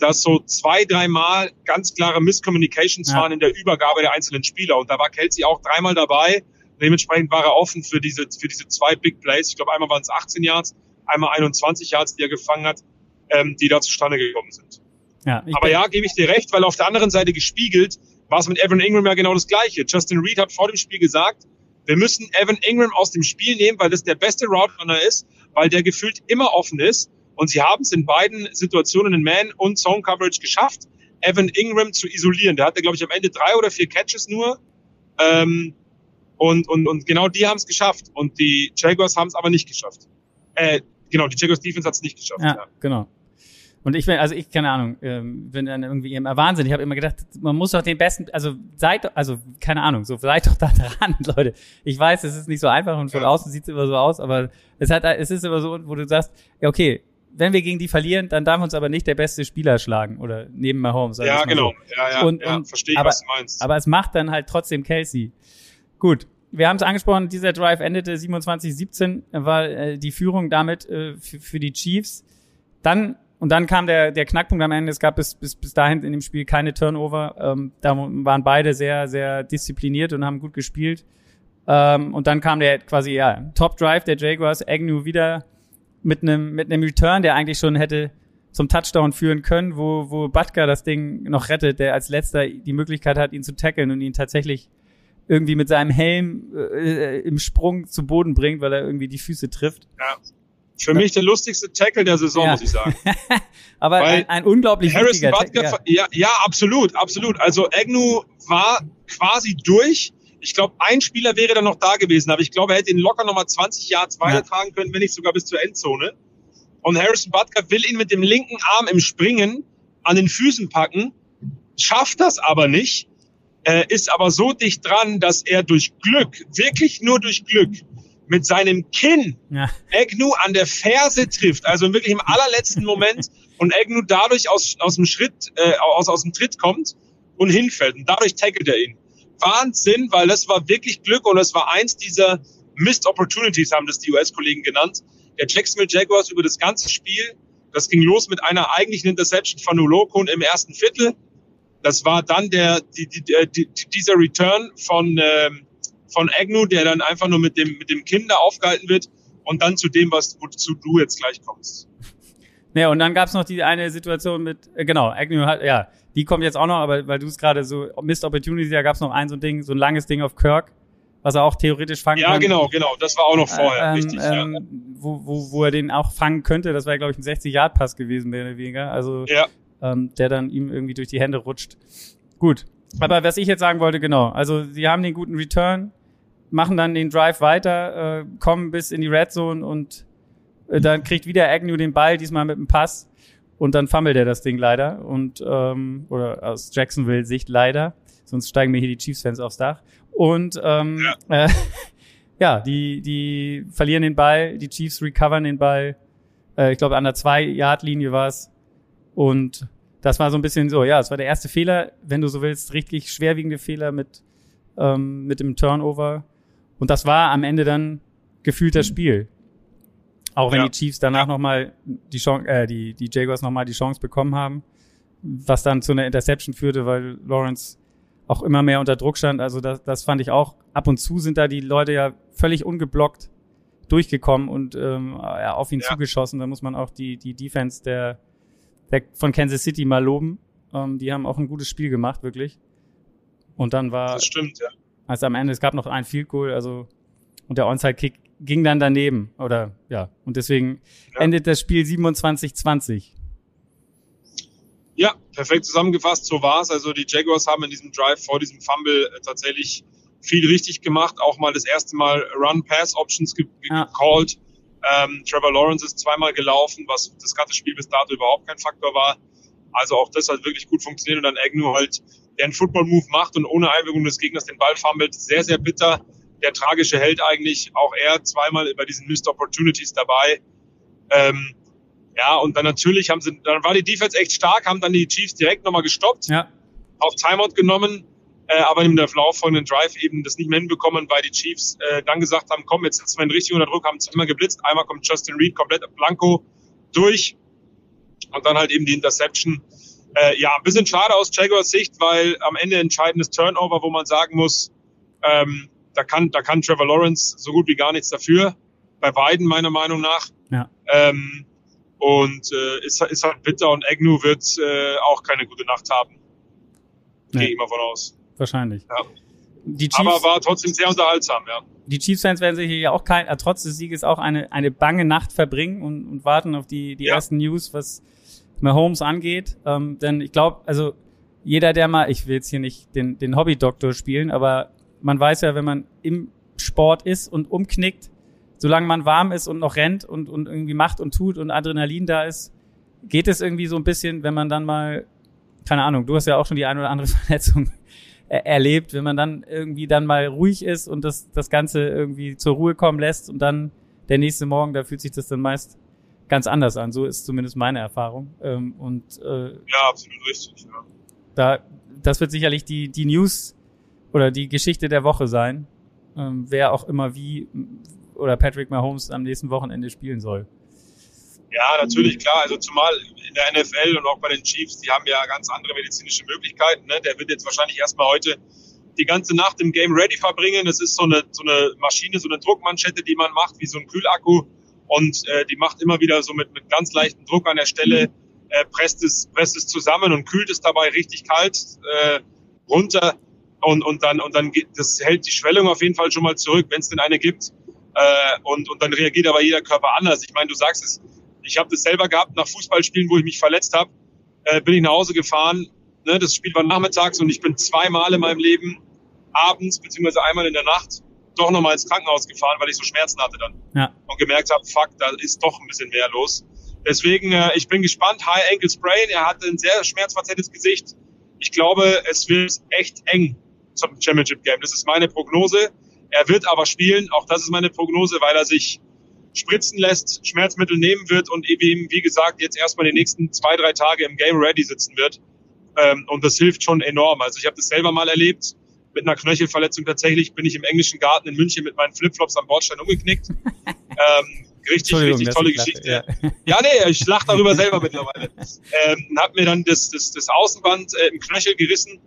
dass so zwei, dreimal ganz klare Miscommunications ja. waren in der Übergabe der einzelnen Spieler. Und da war Kelsey auch dreimal dabei. Dementsprechend war er offen für diese, für diese zwei Big Plays. Ich glaube, einmal waren es 18 Yards, einmal 21 Yards, die er gefangen hat, ähm, die da zustande gekommen sind. Ja, Aber ja, gebe ich dir recht, weil auf der anderen Seite gespiegelt war es mit Evan Ingram ja genau das Gleiche. Justin Reed hat vor dem Spiel gesagt, wir müssen Evan Ingram aus dem Spiel nehmen, weil das der beste Route Runner ist, weil der gefühlt immer offen ist und sie haben es in beiden Situationen in Man- und Zone-Coverage geschafft, Evan Ingram zu isolieren. Der hatte, glaube ich, am Ende drei oder vier Catches nur. Ähm, und, und, und genau die haben es geschafft. Und die Jaguars haben es aber nicht geschafft. Äh, genau, die Jaguars Defense hat es nicht geschafft. Ja, ja, genau. Und ich bin, also ich, keine Ahnung, ähm, bin dann irgendwie immer Wahnsinn. Ich habe immer gedacht, man muss doch den besten, also seid, also keine Ahnung, so seid doch da dran, Leute. Ich weiß, es ist nicht so einfach und von ja. außen sieht es immer so aus, aber es hat, es ist immer so, wo du sagst, ja okay, wenn wir gegen die verlieren, dann darf uns aber nicht der beste Spieler schlagen oder neben Mahomes. Ja, genau. So. Ja, ja, und, ja, verstehe ich, aber, was du meinst. Aber es macht dann halt trotzdem Kelsey. Gut. Wir haben es angesprochen, dieser Drive endete 27-17, war äh, die Führung damit äh, für, für die Chiefs. Dann und dann kam der, der Knackpunkt am Ende. Es gab bis, bis, bis dahin in dem Spiel keine Turnover. Ähm, da waren beide sehr, sehr diszipliniert und haben gut gespielt. Ähm, und dann kam der quasi, ja, Top Drive der Jaguars, Agnew wieder mit einem mit einem Return, der eigentlich schon hätte zum Touchdown führen können, wo wo Butker das Ding noch rettet, der als letzter die Möglichkeit hat, ihn zu tackeln und ihn tatsächlich irgendwie mit seinem Helm äh, im Sprung zu Boden bringt, weil er irgendwie die Füße trifft. Ja. Für mich der lustigste Tackle der Saison, ja. muss ich sagen. Aber ein, ein, unglaublich Harrison Butker, ja. ja, ja, absolut, absolut. Also Agnew war quasi durch ich glaube, ein Spieler wäre dann noch da gewesen, aber ich glaube, er hätte ihn locker nochmal 20 Yards weitertragen können, wenn nicht sogar bis zur Endzone. Und Harrison Butker will ihn mit dem linken Arm im Springen an den Füßen packen, schafft das aber nicht, äh, ist aber so dicht dran, dass er durch Glück, wirklich nur durch Glück, mit seinem Kinn ja. Agnew an der Ferse trifft, also wirklich im allerletzten Moment und Agnew dadurch aus, aus dem Schritt, äh, aus, aus dem Tritt kommt und hinfällt und dadurch tackelt er ihn. Wahnsinn, weil das war wirklich Glück und es war eins dieser Missed Opportunities, haben das die US-Kollegen genannt. Der Jacksonville Jaguars über das ganze Spiel. Das ging los mit einer eigentlichen Interception von Ulokun im ersten Viertel. Das war dann der, die, die, die, dieser Return von, ähm, von Agnew, der dann einfach nur mit dem, mit dem Kinder aufgehalten wird. Und dann zu dem, was wozu du jetzt gleich kommst. Ja, und dann gab's noch die eine Situation mit, äh, genau, Agnew hat, ja, die kommt jetzt auch noch, aber weil du es gerade so, Missed Opportunity, da gab es noch ein so ein Ding, so ein langes Ding auf Kirk, was er auch theoretisch fangen ja, kann. Ja, genau, genau, das war auch noch vorher, ähm, richtig, ähm, ja. Wo, wo, wo er den auch fangen könnte, das wäre, glaube ich, ein 60-Yard-Pass gewesen, mehr oder weniger, also ja. ähm, der dann ihm irgendwie durch die Hände rutscht. Gut, aber was ich jetzt sagen wollte, genau, also sie haben den guten Return, machen dann den Drive weiter, äh, kommen bis in die Red Zone und äh, dann kriegt wieder Agnew den Ball, diesmal mit einem Pass und dann fummelt er das Ding leider. Und, ähm, oder aus Jacksonville-Sicht leider. Sonst steigen mir hier die Chiefs-Fans aufs Dach. Und ähm, ja. Äh, ja, die, die verlieren den Ball, die Chiefs recovern den Ball. Äh, ich glaube, an der Zwei-Yard-Linie war es. Und das war so ein bisschen so, ja, es war der erste Fehler, wenn du so willst, richtig schwerwiegende Fehler mit, ähm, mit dem Turnover. Und das war am Ende dann gefühlt das Spiel. Auch wenn Ja. die Chiefs danach nochmal die Chance, äh, die, die Jaguars nochmal die Chance bekommen haben, was dann zu einer Interception führte, weil Lawrence auch immer mehr unter Druck stand. Also das, das fand ich auch. Ab und zu sind da die Leute ja völlig ungeblockt durchgekommen und ähm, ja, auf ihn Ja. zugeschossen. Da muss man auch die, die Defense der, der von Kansas City mal loben. Ähm, die haben auch ein gutes Spiel gemacht, wirklich. Und dann war Das stimmt, ja. also am Ende, es gab noch ein Field Goal, also und der Onside-Kick ging dann daneben. Oder ja, und deswegen Ja. endet das Spiel 27-20. Ja, perfekt zusammengefasst, so war's. Also die Jaguars haben in diesem Drive vor diesem Fumble äh, tatsächlich viel richtig gemacht. Auch mal das erste Mal Run-Pass-Options ge ge Ja. gecallt. Ähm, Trevor Lawrence ist zweimal gelaufen, was das ganze Spiel bis dato überhaupt kein Faktor war. Also auch das hat wirklich gut funktioniert und dann Agnew halt, der einen Football-Move macht und ohne Einwirkung des Gegners den Ball fummelt. Sehr, sehr bitter. Der tragische Held eigentlich, auch er zweimal bei diesen Missed Opportunities dabei. Ähm, ja, und dann natürlich haben sie, dann war die Defense echt stark, haben dann die Chiefs direkt nochmal gestoppt, Ja, auf Timeout genommen, äh, aber in der folgenden Drive eben das nicht mehr hinbekommen, weil die Chiefs äh, dann gesagt haben, komm, jetzt sitzen wir in richtig unter Druck, haben zweimal geblitzt, einmal kommt Justin Reed komplett blanco durch und dann halt eben die Interception. Äh, ja, ein bisschen schade aus Jaguars Sicht, weil am Ende entscheidendes Turnover, wo man sagen muss, ähm, da kann, da kann Trevor Lawrence so gut wie gar nichts dafür. Bei beiden meiner Meinung nach. Ja. Ähm, und äh, ist, ist halt bitter und Agnew wird äh, auch keine gute Nacht haben. Nee. Gehe ich mal von aus. wahrscheinlich. Ja. Die Chiefs, Aber war trotzdem sehr unterhaltsam, ja. die Chiefs-Fans werden sich hier auch kein, äh, trotz des Sieges auch eine, eine bange Nacht verbringen und, und warten auf die, die Ja. ersten News, was Mahomes angeht. Ähm, denn ich glaube, also jeder, der mal, ich will jetzt hier nicht den, den Hobby-Doktor spielen, aber man weiß ja, wenn man im Sport ist und umknickt, solange man warm ist und noch rennt und, und irgendwie macht und tut und Adrenalin da ist, geht es irgendwie so ein bisschen, wenn man dann mal, keine Ahnung, du hast ja auch schon die eine oder andere Verletzung er- erlebt, wenn man dann irgendwie dann mal ruhig ist und das, das Ganze irgendwie zur Ruhe kommen lässt und dann der nächste Morgen, da fühlt sich das dann meist ganz anders an. So ist zumindest meine Erfahrung. Ähm, und äh, Ja, absolut richtig. Ja. da, das wird sicherlich die, die News oder die Geschichte der Woche sein, ähm, wer auch immer wie oder Patrick Mahomes am nächsten Wochenende spielen soll. Ja, natürlich, klar. Also zumal in der NFL und auch bei den Chiefs, die haben ja ganz andere medizinische Möglichkeiten. Ne? Der wird jetzt wahrscheinlich erstmal heute die ganze Nacht im Game Ready verbringen. Das ist so eine, so eine Maschine, so eine Druckmanschette, die man macht, wie so ein Kühlakku. Und äh, die macht immer wieder so mit, mit ganz leichtem Druck an der Stelle, äh, presst, es, presst es zusammen und kühlt es dabei richtig kalt äh, runter. Und, und dann, und dann geht, das hält die Schwellung auf jeden Fall schon mal zurück, wenn es denn eine gibt. Äh, und, und dann reagiert aber jeder Körper anders. Ich meine, du sagst es, ich habe das selber gehabt nach Fußballspielen, wo ich mich verletzt habe, äh, bin ich nach Hause gefahren. Ne, das Spiel war nachmittags und ich bin zweimal in meinem Leben abends beziehungsweise einmal in der Nacht doch nochmal ins Krankenhaus gefahren, weil ich so Schmerzen hatte dann Ja. und gemerkt habe, fuck, da ist doch ein bisschen mehr los. Deswegen, äh, ich bin gespannt. High Ankle Sprain, er hatte ein sehr schmerzverzerrtes Gesicht. Ich glaube, es wird echt eng zum Championship Game. Das ist meine Prognose. Er wird aber spielen, auch das ist meine Prognose, weil er sich spritzen lässt, Schmerzmittel nehmen wird und eben, wie gesagt, jetzt erstmal die nächsten zwei, drei Tage im Game ready sitzen wird. Ähm, und das hilft schon enorm. Also ich habe das selber mal erlebt. Mit einer Knöchelverletzung tatsächlich bin ich im englischen Garten in München mit meinen Flipflops am Bordstein umgeknickt. ähm, richtig, richtig tolle ich lache, Geschichte. Ja. Ja, nee, ich lach darüber selber mittlerweile. Ähm, hab mir dann das, das, das Außenband äh, im Knöchel gerissen.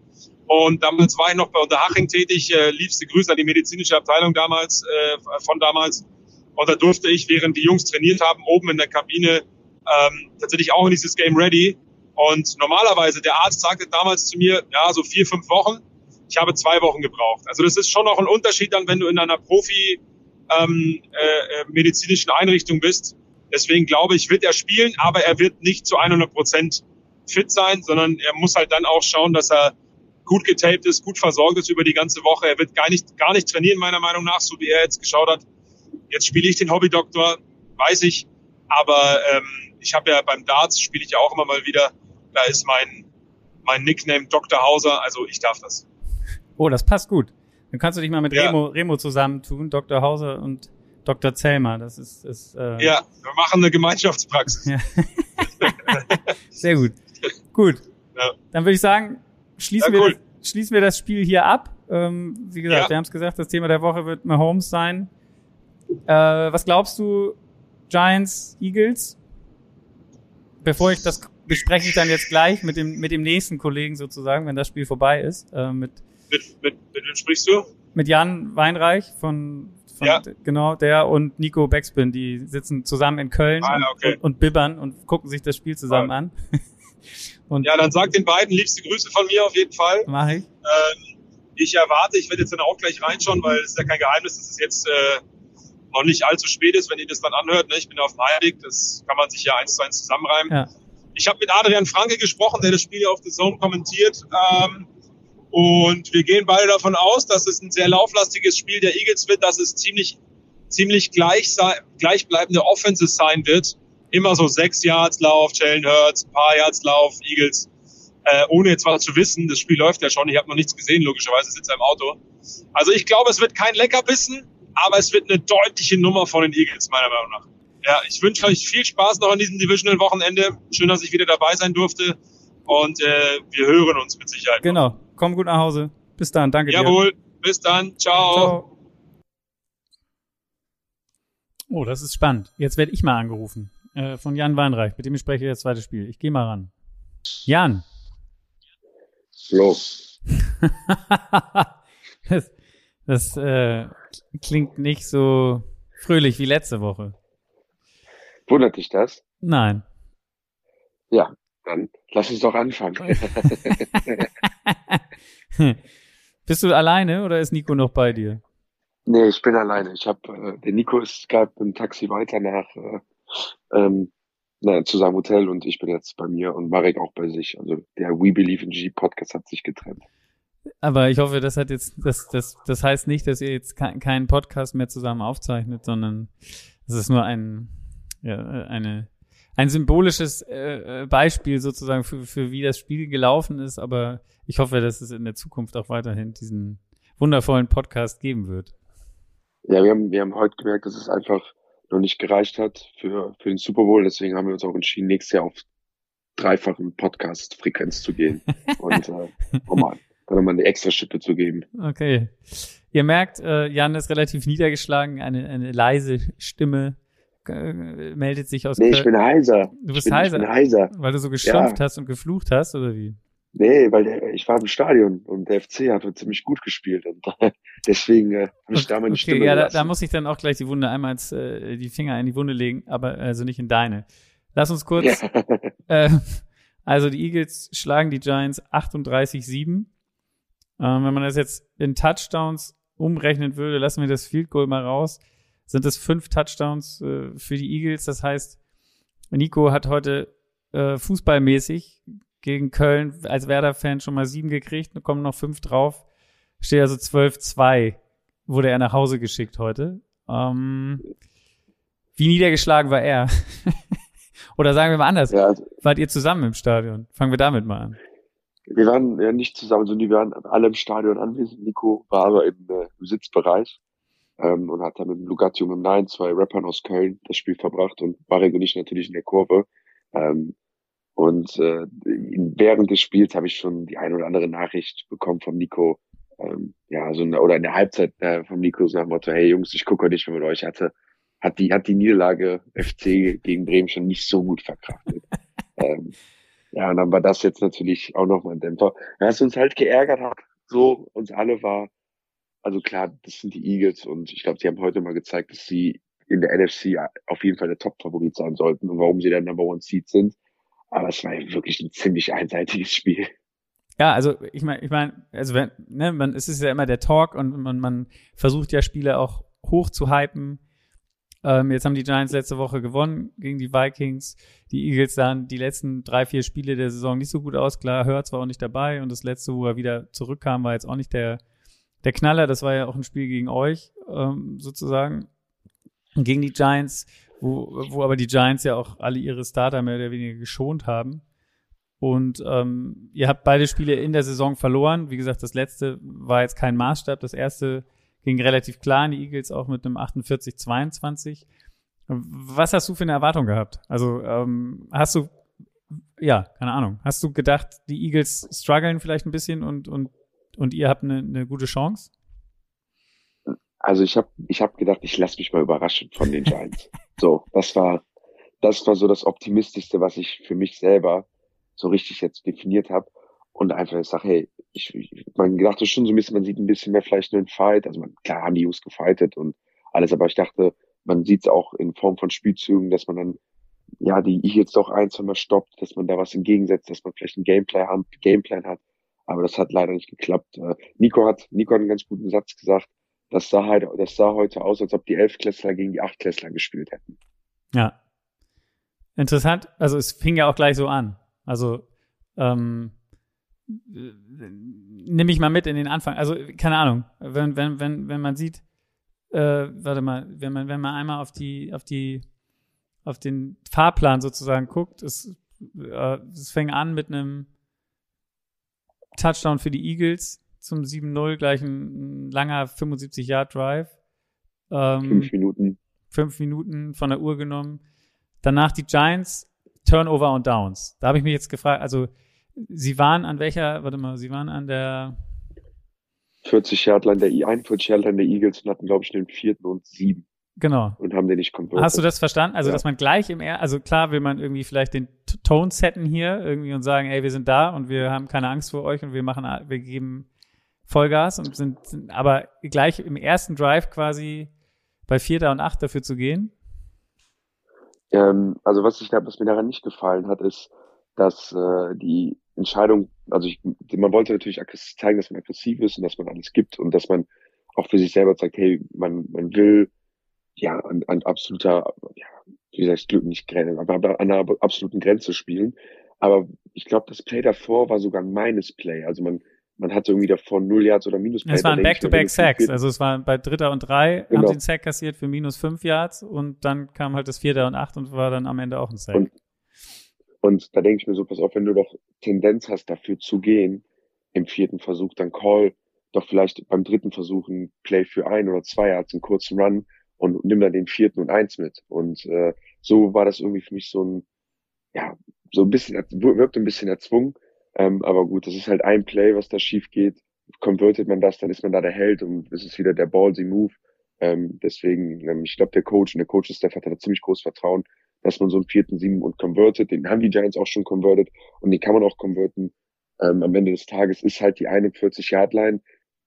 Und damals war ich noch bei Unterhaching tätig. Äh, liebste Grüße an die medizinische Abteilung damals, äh, von damals. Und da durfte ich, während die Jungs trainiert haben, oben in der Kabine ähm, tatsächlich auch in dieses Game ready. Und normalerweise, der Arzt sagte damals zu mir, ja, so vier, fünf Wochen. Ich habe zwei Wochen gebraucht. Also das ist schon noch ein Unterschied dann, wenn du in einer Profi ähm, äh, äh, medizinischen Einrichtung bist. Deswegen glaube ich, wird er spielen, aber er wird nicht zu 100 Prozent fit sein, sondern er muss halt dann auch schauen, dass er gut getaped ist, gut versorgt ist über die ganze Woche. Er wird gar nicht, gar nicht trainieren, meiner Meinung nach, so wie er jetzt geschaut hat. Jetzt spiele ich den Hobbydoktor, weiß ich, aber ähm, ich habe ja beim Darts spiele ich ja auch immer mal wieder. Da ist mein mein Nickname Dr. Hauser, also ich darf das. Oh, das passt gut. Dann kannst du dich mal mit Ja. Remo, Remo zusammentun, Dr. Hauser und Dr. Zellmer. Das ist, ist äh, Ja, wir machen eine Gemeinschaftspraxis. Ja. sehr gut. Gut. Ja. Dann würde ich sagen, schließen, Ja, wir cool. das, schließen wir das Spiel hier ab. Ähm, wie gesagt, Ja. wir haben es gesagt, das Thema der Woche wird Mahomes sein. Äh, was glaubst du, Giants, Eagles. Bevor ich das bespreche ich dann jetzt gleich mit dem, mit dem nächsten Kollegen sozusagen, wenn das Spiel vorbei ist. Äh, mit, mit, mit, mit wem sprichst du? Mit Jan Weinreich von, von ja. genau, der und Nico Beckspin, die sitzen zusammen in Köln ah, okay. und, und, bibbern und gucken sich das Spiel zusammen ah. an. und ja, dann sag den beiden liebste Grüße von mir auf jeden Fall. Mach ich. Ähm, ich erwarte, ich werde jetzt dann auch gleich reinschauen, weil es ist ja kein Geheimnis, dass es jetzt äh, noch nicht allzu spät ist, wenn ihr das dann anhört. Ne? Ich bin auf dem Heimweg, das kann man sich ja eins zu eins zusammenreimen. Ja. Ich habe mit Adrian Franke gesprochen, der das Spiel auf The Zone kommentiert. Ähm, und wir gehen beide davon aus, dass es ein sehr lauflastiges Spiel der Eagles wird, dass es ziemlich, ziemlich gleich, gleichbleibende Offenses sein wird. Immer so sechs Yards Lauf, Jalen Hurts, paar Yards Lauf, Eagles. Äh, ohne jetzt was zu wissen, das Spiel läuft ja schon, ich habe noch nichts gesehen, logischerweise sitze er im Auto. Also ich glaube, es wird kein Leckerbissen, aber es wird eine deutliche Nummer von den Eagles, meiner Meinung nach. Ja, ich wünsche euch viel Spaß noch an diesem Divisional-Wochenende. Schön, dass ich wieder dabei sein durfte. Und äh, wir hören uns mit Sicherheit. Genau. Komm gut nach Hause. Bis dann. Danke Jawohl. dir. Jawohl. Bis dann. Ciao. Ciao. Oh, das ist spannend. Jetzt werde ich mal angerufen. Äh, von Jan Weinreich, mit dem ich spreche das zweite Spiel. Ich gehe mal ran. Jan. Los. das das äh, klingt nicht so fröhlich wie letzte Woche. Wundert dich das? Nein. Ja, dann lass uns doch anfangen. Bist du alleine oder ist Nico noch bei dir? Nee, ich bin alleine. Ich habe äh, der Nico ist gerade im Taxi weiter nach äh, ähm, na, zu seinem Hotel und ich bin jetzt bei mir und Marek auch bei sich. Also der We Believe in G Podcast hat sich getrennt. Aber ich hoffe, das hat jetzt, das, das, das heißt nicht, dass ihr jetzt keinen Podcast mehr zusammen aufzeichnet, sondern es ist nur ein, ja, eine, ein symbolisches äh, Beispiel sozusagen für, für wie das Spiel gelaufen ist. Aber ich hoffe, dass es in der Zukunft auch weiterhin diesen wundervollen Podcast geben wird. Ja, wir haben, wir haben heute gemerkt, dass es einfach noch nicht gereicht hat für, für den Super Bowl. Deswegen haben wir uns auch entschieden, nächstes Jahr auf dreifachen Podcast-Frequenz zu gehen. Und äh, nochmal da nochmal eine extra Schippe zu geben. Okay. Ihr merkt, äh, Jan ist relativ niedergeschlagen, eine, eine leise Stimme äh, meldet sich aus. Nee, Köln. ich bin heiser. Du bist ich bin, heiser. Ich bin heiser. Weil du so geschimpft ja. hast und geflucht hast, oder wie? Nee, weil der, ich war im Stadion und der FC hat ziemlich gut gespielt und deswegen äh, habe ich da meine okay, Stimme ja, da, da, muss ich dann auch gleich die Wunde einmal ins, äh, die Finger in die Wunde legen, aber also nicht in deine. Lass uns kurz. Ja. Äh, also die Eagles schlagen die Giants 38-7. Ähm, wenn man das jetzt in Touchdowns umrechnen würde, lassen wir das Field Goal mal raus, sind es fünf Touchdowns äh, für die Eagles. Das heißt, Nico hat heute äh, fußballmäßig gegen Köln als Werder-Fan schon mal sieben gekriegt, kommen noch fünf drauf. Steht also 12-2, wurde er nach Hause geschickt heute. Ähm, wie niedergeschlagen war er? Oder sagen wir mal anders, ja, also, wart ihr zusammen im Stadion? Fangen wir damit mal an. Wir waren ja nicht zusammen, sondern wir waren alle im Stadion anwesend. Nico war aber im, äh, im Sitzbereich ähm, und hat dann mit dem Lugatti und mit Nein, zwei Rappern aus Köln, das Spiel verbracht und Marek und ich natürlich in der Kurve. Ähm, und äh, während des Spiels habe ich schon die ein oder andere Nachricht bekommen von Nico, ähm, ja, so eine, oder in der Halbzeit äh, von Nico so nach dem Motto, hey Jungs, ich gucke nicht mehr mit euch. Hatte, hat die, hat die Niederlage FC gegen Bremen schon nicht so gut verkraftet. ähm, ja, und dann war das jetzt natürlich auch nochmal ein Dämpfer. Was uns halt geärgert hat, so uns alle war, also klar, das sind die Eagles und ich glaube, sie haben heute mal gezeigt, dass sie in der NFC auf jeden Fall der Top-Favorit sein sollten und warum sie der Number One Seed sind. Aber es war wirklich ein ziemlich einseitiges Spiel. Ja, also ich meine, ich meine, also wenn, ne, man, es ist ja immer der Talk und man, man versucht ja Spiele auch hoch zu hypen ähm, jetzt haben die Giants letzte Woche gewonnen gegen die Vikings. Die Eagles sahen die letzten drei, vier Spiele der Saison nicht so gut aus. Klar, Hurts war auch nicht dabei und das letzte, wo er wieder zurückkam, war jetzt auch nicht der, der Knaller. Das war ja auch ein Spiel gegen euch, ähm, sozusagen. Gegen die Giants, wo, wo aber die Giants ja auch alle ihre Starter mehr oder weniger geschont haben. Und ähm, ihr habt beide Spiele in der Saison verloren. Wie gesagt, das letzte war jetzt kein Maßstab. Das erste ging relativ klar in die Eagles auch mit einem 48-22. Was hast du für eine Erwartung gehabt? Also ähm, hast du, ja, keine Ahnung, hast du gedacht, die Eagles strugglen vielleicht ein bisschen und, und, und ihr habt eine, eine gute Chance? Also ich habe ich hab gedacht, ich lasse mich mal überraschen von den Giants. So, das war, das war so das Optimistischste, was ich für mich selber so richtig jetzt definiert habe. Und einfach ich sage, hey, ich, ich, man dachte schon so ein bisschen, man sieht ein bisschen mehr vielleicht einen Fight. Also man, klar haben die Jungs gefightet und alles, aber ich dachte, man sieht es auch in Form von Spielzügen, dass man dann ja die Eagles doch ein, zwei Mal stoppt, dass man da was entgegensetzt, dass man vielleicht einen Gameplay hat, Gameplan hat. Aber das hat leider nicht geklappt. Äh, Nico hat, Nico hat einen ganz guten Satz gesagt. Das sah halt, das sah heute aus, als ob die Elfklässler gegen die Achtklässler gespielt hätten. Ja. Interessant. Also es fing ja auch gleich so an. Also ähm, nehme ich mal mit in den Anfang. Also keine Ahnung, wenn wenn wenn wenn man sieht, äh, warte mal, wenn man wenn man einmal auf die auf die auf den Fahrplan sozusagen guckt, es äh, es fängt an mit einem Touchdown für die Eagles zum 7-0, gleich ein, langer 75-Yard-Drive. Ähm, fünf Minuten. Fünf Minuten von der Uhr genommen. Danach die Giants, Turnover und Downs. Da habe ich mich jetzt gefragt, also sie waren an welcher, warte mal, sie waren an der 40 Yard Line der 41 Yard Line der Eagles und hatten, glaube ich, den vierten und sieben. Genau. Und haben den nicht converted. Hast du das verstanden? Also, ja. dass man gleich im Er, also klar will man irgendwie vielleicht den Tone setten hier irgendwie und sagen, ey, wir sind da und wir haben keine Angst vor euch und wir machen, wir geben Vollgas und sind, sind aber gleich im ersten Drive quasi bei Vierter und Acht dafür zu gehen? Ähm, also was ich was mir daran nicht gefallen hat, ist, dass äh, die Entscheidung, also ich, man wollte natürlich zeigen, dass man aggressiv ist und dass man alles gibt und dass man auch für sich selber sagt, hey, man, man will ja an, an absoluter, ja, wie gesagt, Glück nicht Grenze, aber an einer absoluten Grenze spielen. Aber ich glaube, das Play davor war sogar meines Play. Also man, man hatte irgendwie davor null Yards oder minus Es waren Back-to-Back-Sacks. Also es war bei Dritter und Drei, genau. haben sie einen Sack kassiert für minus fünf Yards und dann kam halt das Vierter und Acht und war dann am Ende auch ein Sack. Und, und da denke ich mir so, pass auf, wenn du doch Tendenz hast, dafür zu gehen, im vierten Versuch, dann call doch vielleicht beim dritten Versuch ein Play für ein oder zwei Yards, einen kurzen Run und nimm dann den vierten und eins mit. Und äh, so war das irgendwie für mich so ein, ja, so ein bisschen, wirkt ein bisschen erzwungen. Ähm, aber gut, das ist halt ein Play, was da schief geht. Convertet man das, dann ist man da der Held und es ist wieder der ballsy Move. Ähm, deswegen, ähm, ich glaube, der Coach und der Coach-Staff hat da ziemlich großes Vertrauen, dass man so einen vierten, sieben und convertet. Den haben die Giants auch schon converted und den kann man auch converten. Ähm, am Ende des Tages ist halt die 41-Yard-Line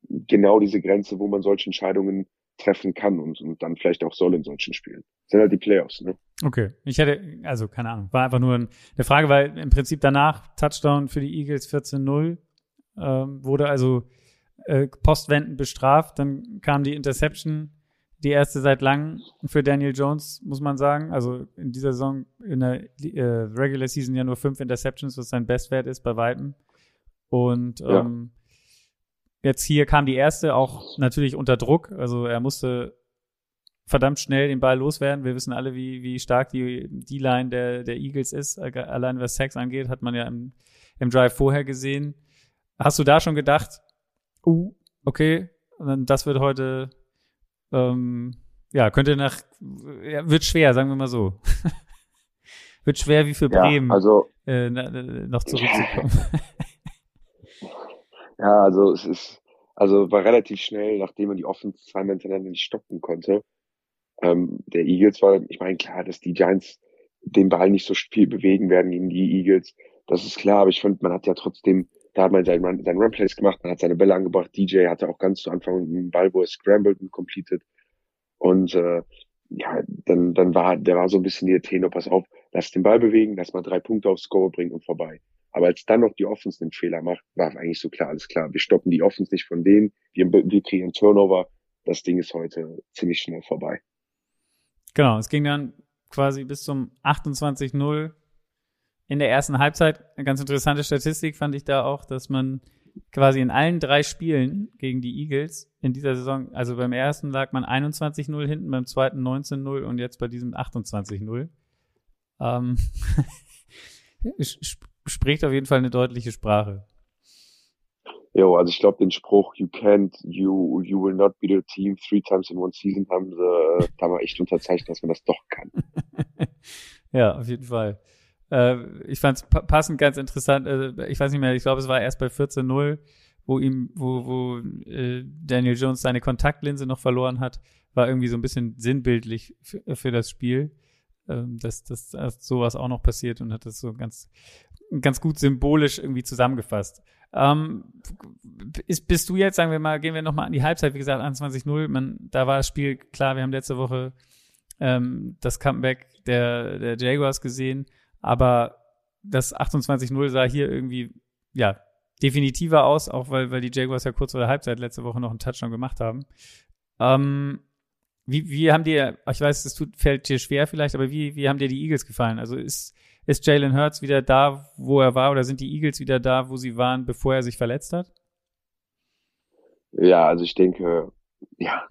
genau diese Grenze, wo man solche Entscheidungen treffen kann und, und dann vielleicht auch soll in solchen Spielen. Das sind halt die Playoffs, ne? Okay. Ich hätte, also keine Ahnung, war einfach nur eine Frage, weil im Prinzip danach Touchdown für die Eagles 14-0, ähm, wurde also äh, postwendend bestraft, dann kam die Interception, die erste seit langem für Daniel Jones, muss man sagen. Also in dieser Saison in der äh, Regular Season ja nur fünf Interceptions, was sein Bestwert ist bei Weitem. Und ähm, ja Jetzt hier kam die erste auch natürlich unter Druck. Also er musste verdammt schnell den Ball loswerden. Wir wissen alle, wie, wie stark die, die Line der, der Eagles ist. Allein was Sex angeht, hat man ja im, im Drive vorher gesehen. Hast du da schon gedacht, uh, okay, das wird heute, ähm, ja, könnte nach, ja, wird schwer, sagen wir mal so. wird schwer wie für Bremen, ja, also, äh, noch zurückzukommen. Ja, also es ist, also war relativ schnell, nachdem man die Offense zweimal hintereinander nicht stoppen konnte. Ähm, der Eagles war, ich meine, klar, dass die Giants den Ball nicht so viel bewegen werden gegen die Eagles. Das ist klar, aber ich finde, man hat ja trotzdem, da hat man seinen, Run, seinen Runplays gemacht, man hat seine Bälle angebracht. DJ hatte auch ganz zu Anfang einen Ball, wo er scrambled und completed. Und äh, ja, dann, dann war, der war so ein bisschen die Tenor, pass auf, lass den Ball bewegen, lass mal drei Punkte aufs Score bringen und vorbei. Aber als dann noch die Offense den Fehler macht, war eigentlich so klar, alles klar. Wir stoppen die Offense nicht von denen. Wir, wir kriegen Turnover. Das Ding ist heute ziemlich schnell vorbei. Genau, es ging dann quasi bis zum 28-0 in der ersten Halbzeit. Eine ganz interessante Statistik fand ich da auch, dass man quasi in allen drei Spielen gegen die Eagles in dieser Saison, also beim ersten lag man 21-0 hinten, beim zweiten 19-0 und jetzt bei diesem 28-0. Ähm, spricht auf jeden Fall eine deutliche Sprache. Jo, also ich glaube, den Spruch, you can't, you, you will not beat a team three times in one season, haben sie da mal echt unterzeichnet, dass man das doch kann. ja, auf jeden Fall. Äh, ich fand es passend ganz interessant. Äh, ich weiß nicht mehr, ich glaube, es war erst bei 14-0, wo ihm, wo, wo äh, Daniel Jones seine Kontaktlinse noch verloren hat, war irgendwie so ein bisschen sinnbildlich für, für das Spiel, ähm, dass, dass, dass sowas auch noch passiert und hat das so ganz, ganz gut symbolisch irgendwie zusammengefasst. Ähm, ist, bist du jetzt, sagen wir mal, gehen wir nochmal an die Halbzeit, wie gesagt, 21-0, da war das Spiel klar, wir haben letzte Woche ähm, das Comeback der, der Jaguars gesehen, aber das 28-0 sah hier irgendwie, ja, definitiver aus, auch weil, weil die Jaguars ja kurz vor der Halbzeit letzte Woche noch einen Touchdown gemacht haben. Ähm, wie, wie haben dir, ich weiß, es tut, fällt dir schwer vielleicht, aber wie, wie haben dir die Eagles gefallen? Also ist, ist Jalen Hurts wieder da, wo er war, oder sind die Eagles wieder da, wo sie waren, bevor er sich verletzt hat? Ja, also ich denke, ja,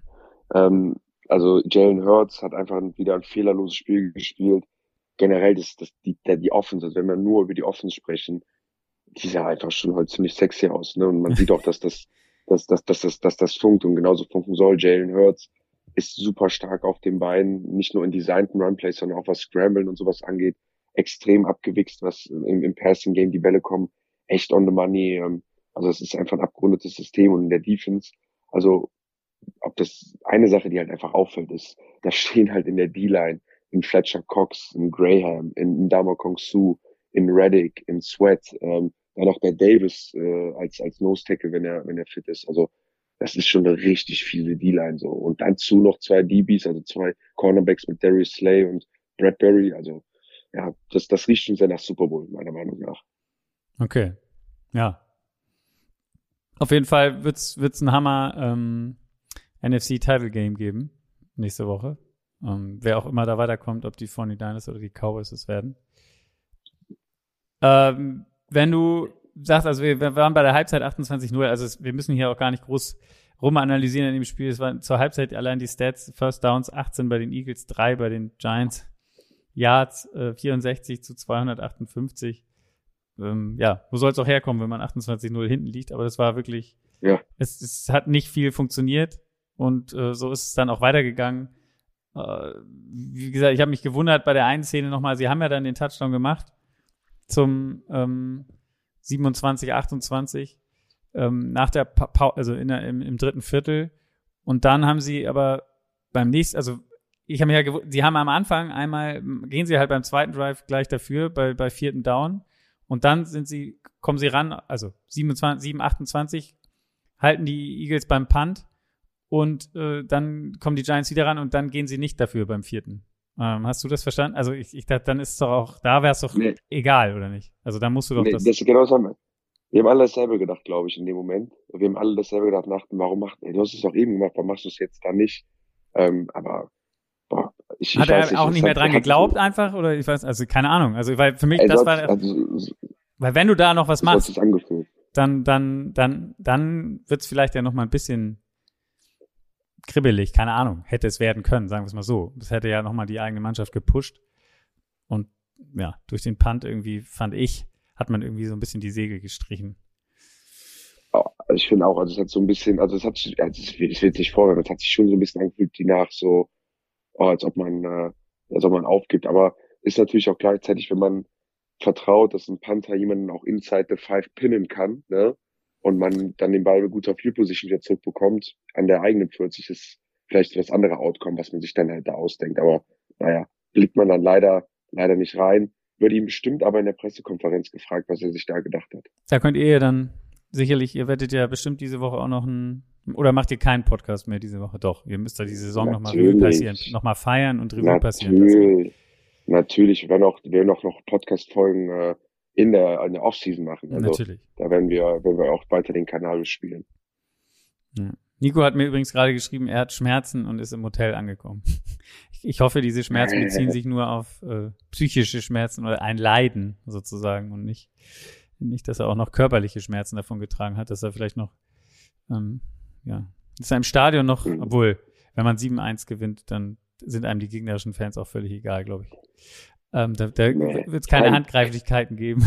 ähm, also Jalen Hurts hat einfach wieder ein fehlerloses Spiel gespielt. Generell das, das, die, der, die Offense, also wenn wir nur über die Offense sprechen, die sah einfach schon halt ziemlich sexy aus. Ne? Und man sieht auch, dass das, dass, dass, dass, dass, dass das funkt und genauso funken soll. Jalen Hurts ist super stark auf den Beinen, nicht nur in designten Runplays, sondern auch was Scramblen und sowas angeht. Extrem abgewichst, was im, im Passing Game die Bälle kommen, echt on the money. Ähm, also es ist einfach ein abgerundetes System und in der Defense, also ob das eine Sache, die halt einfach auffällt, ist, da stehen halt in der D-Line in Fletcher Cox, in Graham, in, Dama Kong Su, in Reddick, in Sweat, ähm, dann auch der Davis äh, als als Nose Tackle, wenn er wenn er fit ist. Also das ist schon eine richtig fiese D-Line so. Und dazu noch zwei DBs, also zwei Cornerbacks mit Darius Slay und Bradbury. Also ja, das das riecht schon sehr nach Super Bowl meiner Meinung nach. Okay, ja. Auf jeden Fall wird's wird's ein Hammer ähm, NFC Title Game geben nächste Woche. Ähm, wer auch immer da weiterkommt, ob die 49ers oder die Cowboys es werden. Ähm, wenn du sagst, also wir, wir waren bei der Halbzeit 28-0, also es, wir müssen hier auch gar nicht groß rumanalysieren in dem Spiel. Es waren zur Halbzeit allein die Stats, First Downs 18 bei den Eagles, 3 bei den Giants, Yards äh, 64 zu 258. Ähm, ja, wo soll es auch herkommen, wenn man 28-0 hinten liegt? Aber das war wirklich, ja. es, es hat nicht viel funktioniert und äh, so ist es dann auch weitergegangen. Äh, wie gesagt, ich habe mich gewundert bei der einen Szene nochmal, sie haben ja dann den Touchdown gemacht zum ähm, 27, 28 ähm, nach der pa pa also in der, im, im dritten Viertel. Und dann haben sie aber beim nächsten, also ich habe mir ja sie haben am Anfang einmal, gehen sie halt beim zweiten Drive gleich dafür, bei, bei vierten Down. Und dann sind sie, kommen sie ran, also 27, 7, 28, halten die Eagles beim Punt und äh, dann kommen die Giants wieder ran und dann gehen sie nicht dafür beim vierten. Ähm, hast du das verstanden? Also ich, ich dachte, dann ist es doch auch, da wäre es doch nee. egal, oder nicht? Also da musst du doch nee, das. das genau das haben wir. Wir haben alle dasselbe gedacht, glaube ich, in dem Moment. Wir haben alle dasselbe gedacht, nach, warum macht, ey, du hast es doch eben gemacht, warum machst du es jetzt dann nicht? Ähm, aber ich, Hat ich er weiß auch nicht mehr dran geglaubt einfach? Oder ich weiß, also keine Ahnung. Also weil für mich, ey, das war. Also, weil wenn du da noch was machst, dann, dann, dann, dann wird's vielleicht ja noch mal ein bisschen kribbelig, keine Ahnung, hätte es werden können, sagen wir es mal so. Das hätte ja nochmal die eigene Mannschaft gepusht. Und ja, durch den Punt irgendwie, fand ich, hat man irgendwie so ein bisschen die Segel gestrichen. Also ich finde auch, also es hat so ein bisschen, also es hat sich, also es nicht vorwärts, es hat sich schon so ein bisschen angefühlt, die nach so, oh, als ob man, äh, als ob man aufgibt. Aber ist natürlich auch gleichzeitig, wenn man vertraut, dass ein Panther jemanden auch inside the five pinnen kann, ne? und man dann den Ball mit guter Field Position wieder zurückbekommt, an der eigenen 40 ist vielleicht das andere Outcome, was man sich dann halt da ausdenkt. Aber naja, blickt man dann leider, leider nicht rein. Würde ihm bestimmt aber in der Pressekonferenz gefragt, was er sich da gedacht hat. Da könnt ihr dann sicherlich, ihr werdet ja bestimmt diese Woche auch noch ein, oder macht ihr keinen Podcast mehr diese Woche? Doch, ihr müsst da die Saison nochmal Revue passieren, nochmal feiern und Revue passieren lassen. Natürlich, wir werden auch, wir werden auch noch Podcast-Folgen äh, in der, in der Offseason machen. Also Natürlich. Da werden wir, werden wir auch weiter den Kanal bespielen. Ja. Nico hat mir übrigens gerade geschrieben, er hat Schmerzen und ist im Hotel angekommen. Ich hoffe, diese Schmerzen beziehen sich nur auf äh, psychische Schmerzen oder ein Leiden sozusagen und nicht, nicht, dass er auch noch körperliche Schmerzen davon getragen hat, dass er vielleicht noch, ähm, ja, ist er im Stadion noch, mhm. obwohl, wenn man 7-1 gewinnt, dann sind einem die gegnerischen Fans auch völlig egal, glaube ich. Ähm, da da nee, wird es keine kein, Handgreiflichkeiten geben.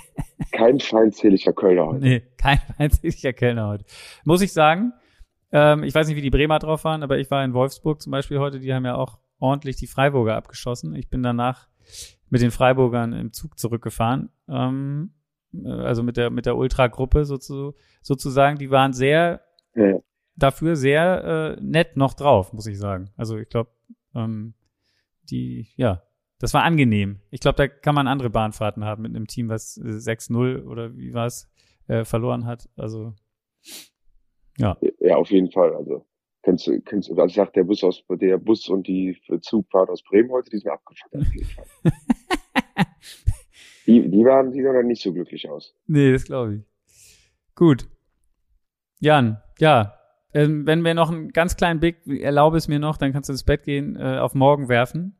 kein feindseliger Kölner heute. Nee, kein feindseliger Kölner heute. Muss ich sagen, ähm, ich weiß nicht, wie die Bremer drauf waren, aber ich war in Wolfsburg zum Beispiel heute, die haben ja auch ordentlich die Freiburger abgeschossen. Ich bin danach mit den Freiburgern im Zug zurückgefahren. Ähm, äh, also mit der, mit der Ultra-Gruppe sozu, sozusagen, die waren sehr, ja. dafür sehr äh, nett noch drauf, muss ich sagen. Also ich glaube, ähm, die, ja, das war angenehm. Ich glaube, da kann man andere Bahnfahrten haben mit einem Team, was 6-0 oder wie war es, äh, verloren hat. Also, ja. Ja, auf jeden Fall. Also, kennst du, kennst du, also ich sag, der Bus aus, der Bus und die Zugfahrt aus Bremen heute, die sind abgefahren. die, die waren, die sahen dann nicht so glücklich aus. Nee, das glaube ich. Gut. Jan, ja, ähm, wenn wir noch einen ganz kleinen Blick, erlaube es mir noch, dann kannst du ins Bett gehen, äh, auf morgen werfen.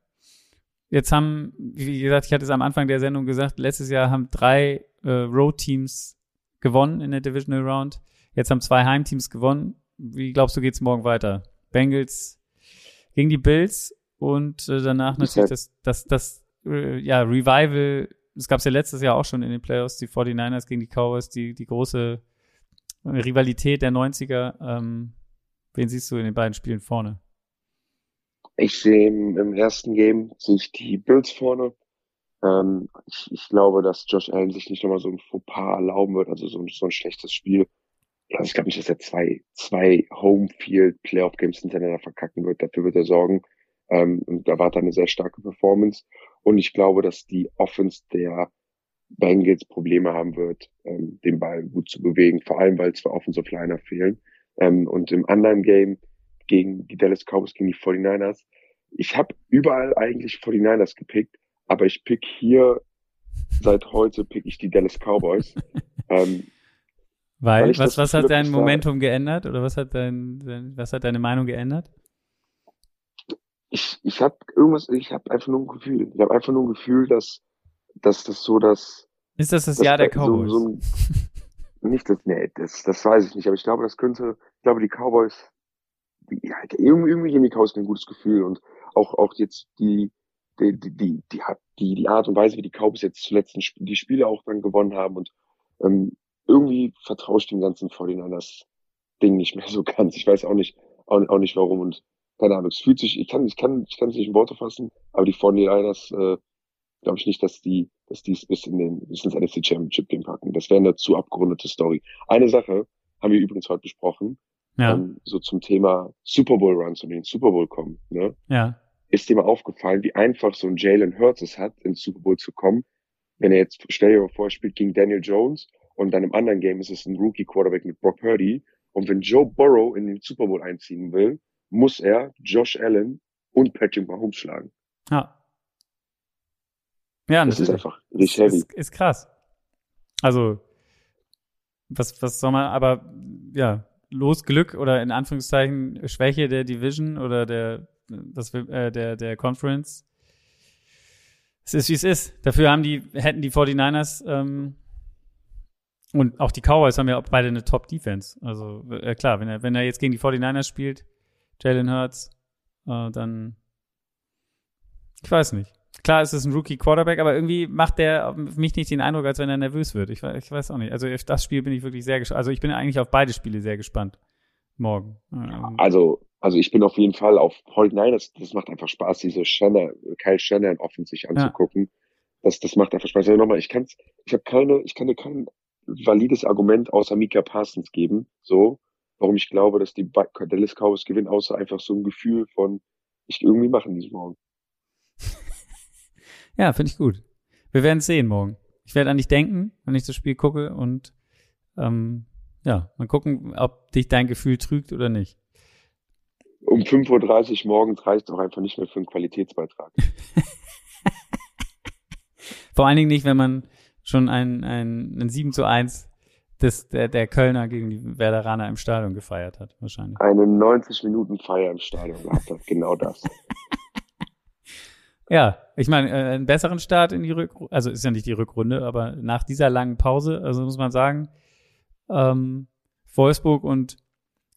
Jetzt haben, wie gesagt, ich hatte es am Anfang der Sendung gesagt, letztes Jahr haben drei äh, Road-Teams gewonnen in der Divisional Round. Jetzt haben zwei Heimteams gewonnen. Wie glaubst du, geht's morgen weiter? Bengals gegen die Bills und äh, danach natürlich das, das, das, äh, ja, Revival. Das gab's ja letztes Jahr auch schon in den Playoffs, die 49ers gegen die Cowboys, die, die große Rivalität der 90er. Ähm, wen siehst du in den beiden Spielen vorne? Ich sehe im, ersten Game sehe die Bills vorne. Ähm, ich, ich glaube, dass Josh Allen sich nicht nochmal so ein Fauxpas erlauben wird, also so, so ein schlechtes Spiel. Also ich glaube nicht, dass er zwei, zwei Homefield Playoff Games hintereinander verkacken wird. Dafür wird er sorgen. Ähm, und da war eine sehr starke Performance. Und ich glaube, dass die Offense der Bengals Probleme haben wird, ähm, den Ball gut zu bewegen. Vor allem, weil zwei Offensive Liner fehlen. Ähm, und im anderen Game gegen die Dallas Cowboys, gegen die 49ers. Ich habe überall eigentlich 49ers gepickt, aber ich pick hier, seit heute pick ich die Dallas Cowboys. ähm, weil, weil was, was hat dein Momentum geändert oder was hat dein, was hat deine Meinung geändert? Ich, ich habe irgendwas, ich habe einfach nur ein Gefühl. Ich habe einfach nur ein Gefühl, dass, dass das so das. Ist das das Jahr der Cowboys? So, so ein, nicht das, nee, das, das weiß ich nicht, aber ich glaube, das könnte, ich glaube, die Cowboys ja, irgendwie, irgendwie geben die Cowboys ein gutes Gefühl und auch, auch jetzt die, die, die, die, die, die, die Art und Weise, wie die Cowboys jetzt zuletzt die Spiele auch dann gewonnen haben und ähm, irgendwie vertraue ich dem ganzen 49ers Ding nicht mehr so ganz. Ich weiß auch nicht, auch, auch nicht warum und keine Ahnung, es fühlt sich, ich kann, ich kann, ich kann es nicht in Worte fassen, aber die 49ers, äh, glaube ich nicht, dass die, dass die es bis in den, bis ins NFC Championship Game packen. Das wäre eine zu abgerundete Story. Eine Sache haben wir übrigens heute besprochen, ja. ähm, so zum Thema Super Bowl Runs und den Super Bowl kommen, ne? Ja. Ist dir mal aufgefallen, wie einfach so ein Jalen Hurts es hat, ins Super Bowl zu kommen, wenn er jetzt, stell dir mal vor, spielt gegen Daniel Jones und dann im anderen Game ist es ein Rookie Quarterback mit Brock Purdy und wenn Joe Burrow in den Super Bowl einziehen will, muss er Josh Allen und Patrick Mahomes schlagen. Ja. Ja, das ist einfach richtig heavy. Ist, ist krass. Also, was, was soll man, aber ja, los Glück oder in Anführungszeichen Schwäche der Division oder der, das, äh, der, der Conference. Es ist, wie es ist. Dafür haben die, hätten die 49ers ähm, und auch die Cowboys haben ja auch beide eine Top-Defense. Also äh, klar, wenn er, wenn er jetzt gegen die 49ers spielt, Jalen Hurts, äh, dann ich weiß nicht. Klar, es ist ein Rookie-Quarterback, aber irgendwie macht der auf mich nicht den Eindruck, als wenn er nervös wird. Ich, ich weiß auch nicht. Also auf das Spiel bin ich wirklich sehr gespannt. Also ich bin eigentlich auf beide Spiele sehr gespannt. Morgen. Ähm. Also, also ich bin auf jeden Fall auf Holt Nein, das, das macht einfach Spaß, diese Shannon, Kyle Shannon offen sich anzugucken. Ja. Das, das macht einfach Spaß. Also nochmal, ich kann's, ich habe keine, ich kann dir kein valides Argument außer Mika Parsons geben, so, warum ich glaube, dass die Dallas Cowboys gewinnen, außer einfach so ein Gefühl von, ich irgendwie machen die es morgen. Ja, finde ich gut. Wir werden es sehen morgen. Ich werde an dich denken, wenn ich das Spiel gucke und ähm, ja, mal gucken, ob dich dein Gefühl trügt oder nicht. Um 5.30 Uhr morgens reicht doch einfach nicht mehr für einen Qualitätsbeitrag. Vor allen Dingen nicht, wenn man schon ein, ein, ein 7 zu 1 des, der, der Kölner gegen die Werderaner im Stadion gefeiert hat, wahrscheinlich. Eine 90 Minuten Feier im Stadion gehabt hat, genau das. Ja, ich meine, äh, einen besseren Start in die Rückrunde, also ist ja nicht die Rückrunde, aber nach dieser langen Pause, also muss man sagen, ähm, Wolfsburg und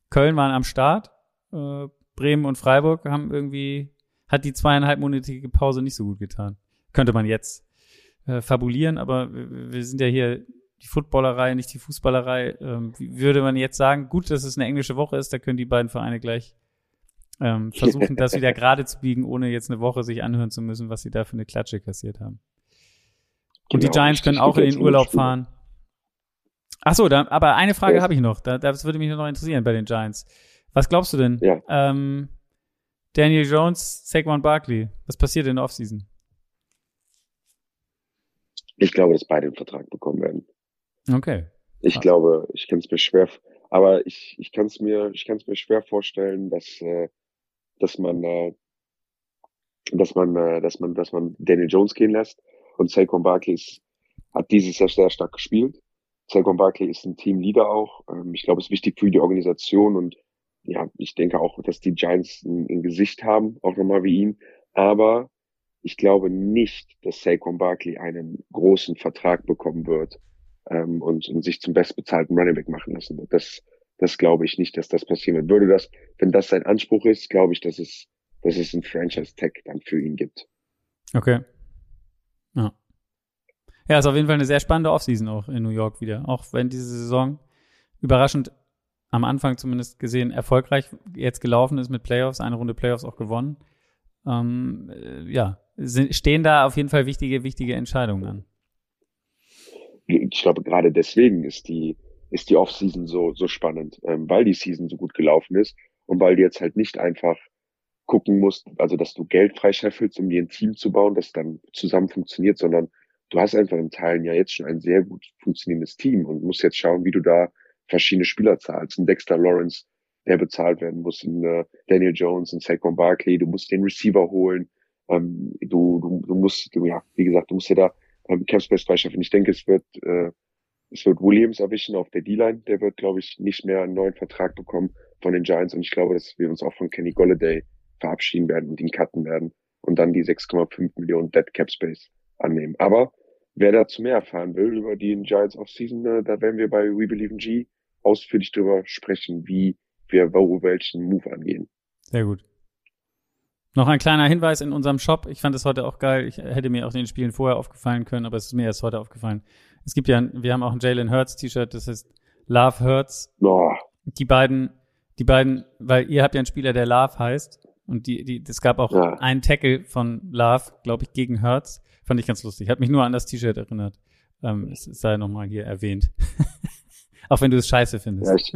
Köln waren am Start. Äh, Bremen und Freiburg haben irgendwie, hat die zweieinhalbmonatige Pause nicht so gut getan. Könnte man jetzt äh, fabulieren, aber wir, wir sind ja hier die Footballerei, nicht die Fußballerei. Ähm, würde man jetzt sagen, gut, dass es eine englische Woche ist, da können die beiden Vereine gleich ähm, versuchen, das wieder gerade zu biegen, ohne jetzt eine Woche sich anhören zu müssen, was sie da für eine Klatsche kassiert haben. Und genau, die Giants können auch in den Urlaub fahren. Ach so, da, aber eine Frage Ja. habe ich noch. Da, das würde mich noch interessieren bei den Giants. Was glaubst du denn? Ja. Ähm, Daniel Jones, Saquon Barkley. Was passiert in der Offseason? Ich glaube, dass beide einen Vertrag bekommen werden. Okay. Ich Krass. glaube, ich kann es mir schwer, aber ich, ich kann es mir, ich kann es mir schwer vorstellen, dass, äh, dass man, äh, dass man, äh, dass man, dass man Daniel Jones gehen lässt und Saquon Barkley hat dieses Jahr sehr stark gespielt. Saquon Barkley ist ein Teamleader auch. Ähm, ich glaube, es ist wichtig für die Organisation und ja, ich denke auch, dass die Giants ein, ein Gesicht haben, auch nochmal wie ihn. Aber ich glaube nicht, dass Saquon Barkley einen großen Vertrag bekommen wird ähm, und, und sich zum bestbezahlten Running Back machen lassen wird. Das, das glaube ich nicht, dass das passieren wird. Würde das, wenn das sein Anspruch ist, glaube ich, dass es, dass es ein Franchise-Tag dann für ihn gibt. Okay. Ja. Ja, ist auf jeden Fall eine sehr spannende Offseason auch in New York wieder. Auch wenn diese Saison überraschend am Anfang zumindest gesehen erfolgreich jetzt gelaufen ist mit Playoffs, eine Runde Playoffs auch gewonnen. Ähm, äh, ja, sind, stehen da auf jeden Fall wichtige, wichtige Entscheidungen an. Ich glaube, gerade deswegen ist die, ist die Offseason so, so spannend, ähm, weil die Season so gut gelaufen ist und weil du jetzt halt nicht einfach gucken musst, also dass du Geld freischeffelst, um dir ein Team zu bauen, das dann zusammen funktioniert, sondern du hast einfach in Teilen ja jetzt schon ein sehr gut funktionierendes Team und musst jetzt schauen, wie du da verschiedene Spieler zahlst. Ein Dexter Lawrence, der bezahlt werden muss, ein äh, Daniel Jones, ein Saquon Barkley, du musst den Receiver holen, ähm, du, du, du musst, du, ja, wie gesagt, du musst dir da ähm, Capspace freischeffeln. Ich denke, es wird, äh, es wird Williams erwischen auf der D-Line. Der wird, glaube ich, nicht mehr einen neuen Vertrag bekommen von den Giants und ich glaube, dass wir uns auch von Kenny Golladay verabschieden werden und ihn cutten werden und dann die 6,5 Millionen Dead Cap Space annehmen. Aber wer dazu mehr erfahren will über die Giants Offseason, äh, da werden wir bei We Believe in G ausführlich darüber sprechen, wie wir wo welchen Move angehen. Sehr gut. Noch ein kleiner Hinweis in unserem Shop. Ich fand es heute auch geil. Ich hätte mir auch den Spielen vorher aufgefallen können, aber es ist mir erst heute aufgefallen. Es gibt ja, wir haben auch ein Jalen Hurts T-Shirt, das heißt Love Hurts. Oh, Die beiden, die beiden, weil ihr habt ja einen Spieler, der Love heißt. Und die, die, es gab auch Ja. einen Tackle von Love, glaube ich, gegen Hurts. Fand ich ganz lustig. Hat mich nur an das T-Shirt erinnert. Ähm, es sei nochmal hier erwähnt. auch wenn du es scheiße findest. ja, ich,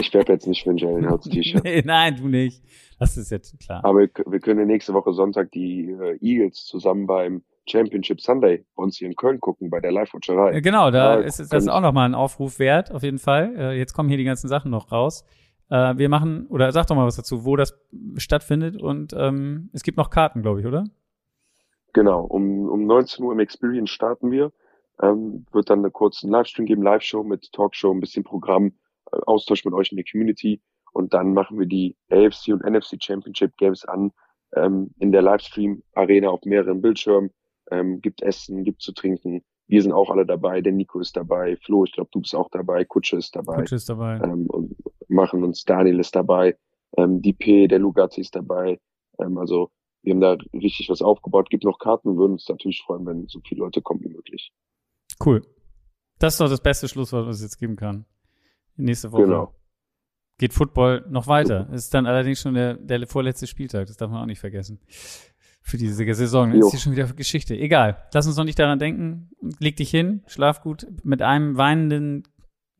ich werbe jetzt nicht für ein Jalen Hurts T-Shirt. nee, nein, du nicht. Das ist jetzt klar. Aber wir, können nächste Woche Sonntag die äh, Eagles zusammen beim Championship Sunday bei uns hier in Köln gucken, bei der Live-Watcherei. Genau, da Ja, ist das ist auch nochmal ein Aufruf wert, auf jeden Fall. Äh, jetzt kommen hier die ganzen Sachen noch raus. Äh, wir machen, oder sag doch mal was dazu, wo das stattfindet und ähm, es gibt noch Karten, glaube ich, oder? Genau, um, um 19 Uhr im Experience starten wir. Ähm, wird dann einen kurzen Livestream geben, Live-Show mit Talkshow, ein bisschen Programm, äh, Austausch mit euch in der Community. Und dann machen wir die AFC und NFC Championship Games an ähm, in der Livestream-Arena auf mehreren Bildschirmen. Ähm, gibt Essen, gibt zu trinken. Wir sind auch alle dabei. Der Nico ist dabei. Flo, ich glaube, du bist auch dabei. Kutsche ist dabei. Coach ist dabei. ähm, und machen uns. Daniel ist dabei, ähm, die P, der Lugazzi ist dabei. Ähm, also wir haben da richtig was aufgebaut, gibt noch Karten und würden uns natürlich freuen, wenn so viele Leute kommen wie möglich. Cool. Das ist doch das beste Schlusswort, was es jetzt geben kann. Nächste Woche Genau. geht Football noch weiter. Es ist dann allerdings schon der, der vorletzte Spieltag, das darf man auch nicht vergessen. Für diese Saison. Jo. ist hier schon wieder Geschichte. Egal. Lass uns noch nicht daran denken. Leg dich hin, schlaf gut mit einem weinenden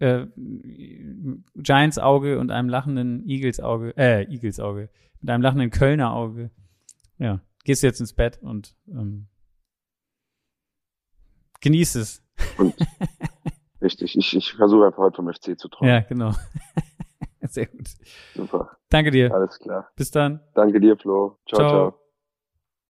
äh, Giants Auge und einem lachenden Eagles Auge, äh, Eagles Auge, mit einem lachenden Kölner Auge. Ja, gehst jetzt ins Bett und ähm, genieß es. Und richtig, ich, ich versuche einfach heute vom FC zu träumen. Ja, genau. Sehr gut. Super, Danke dir. alles klar. Bis dann. Danke dir, Flo. ciao. Ciao. ciao.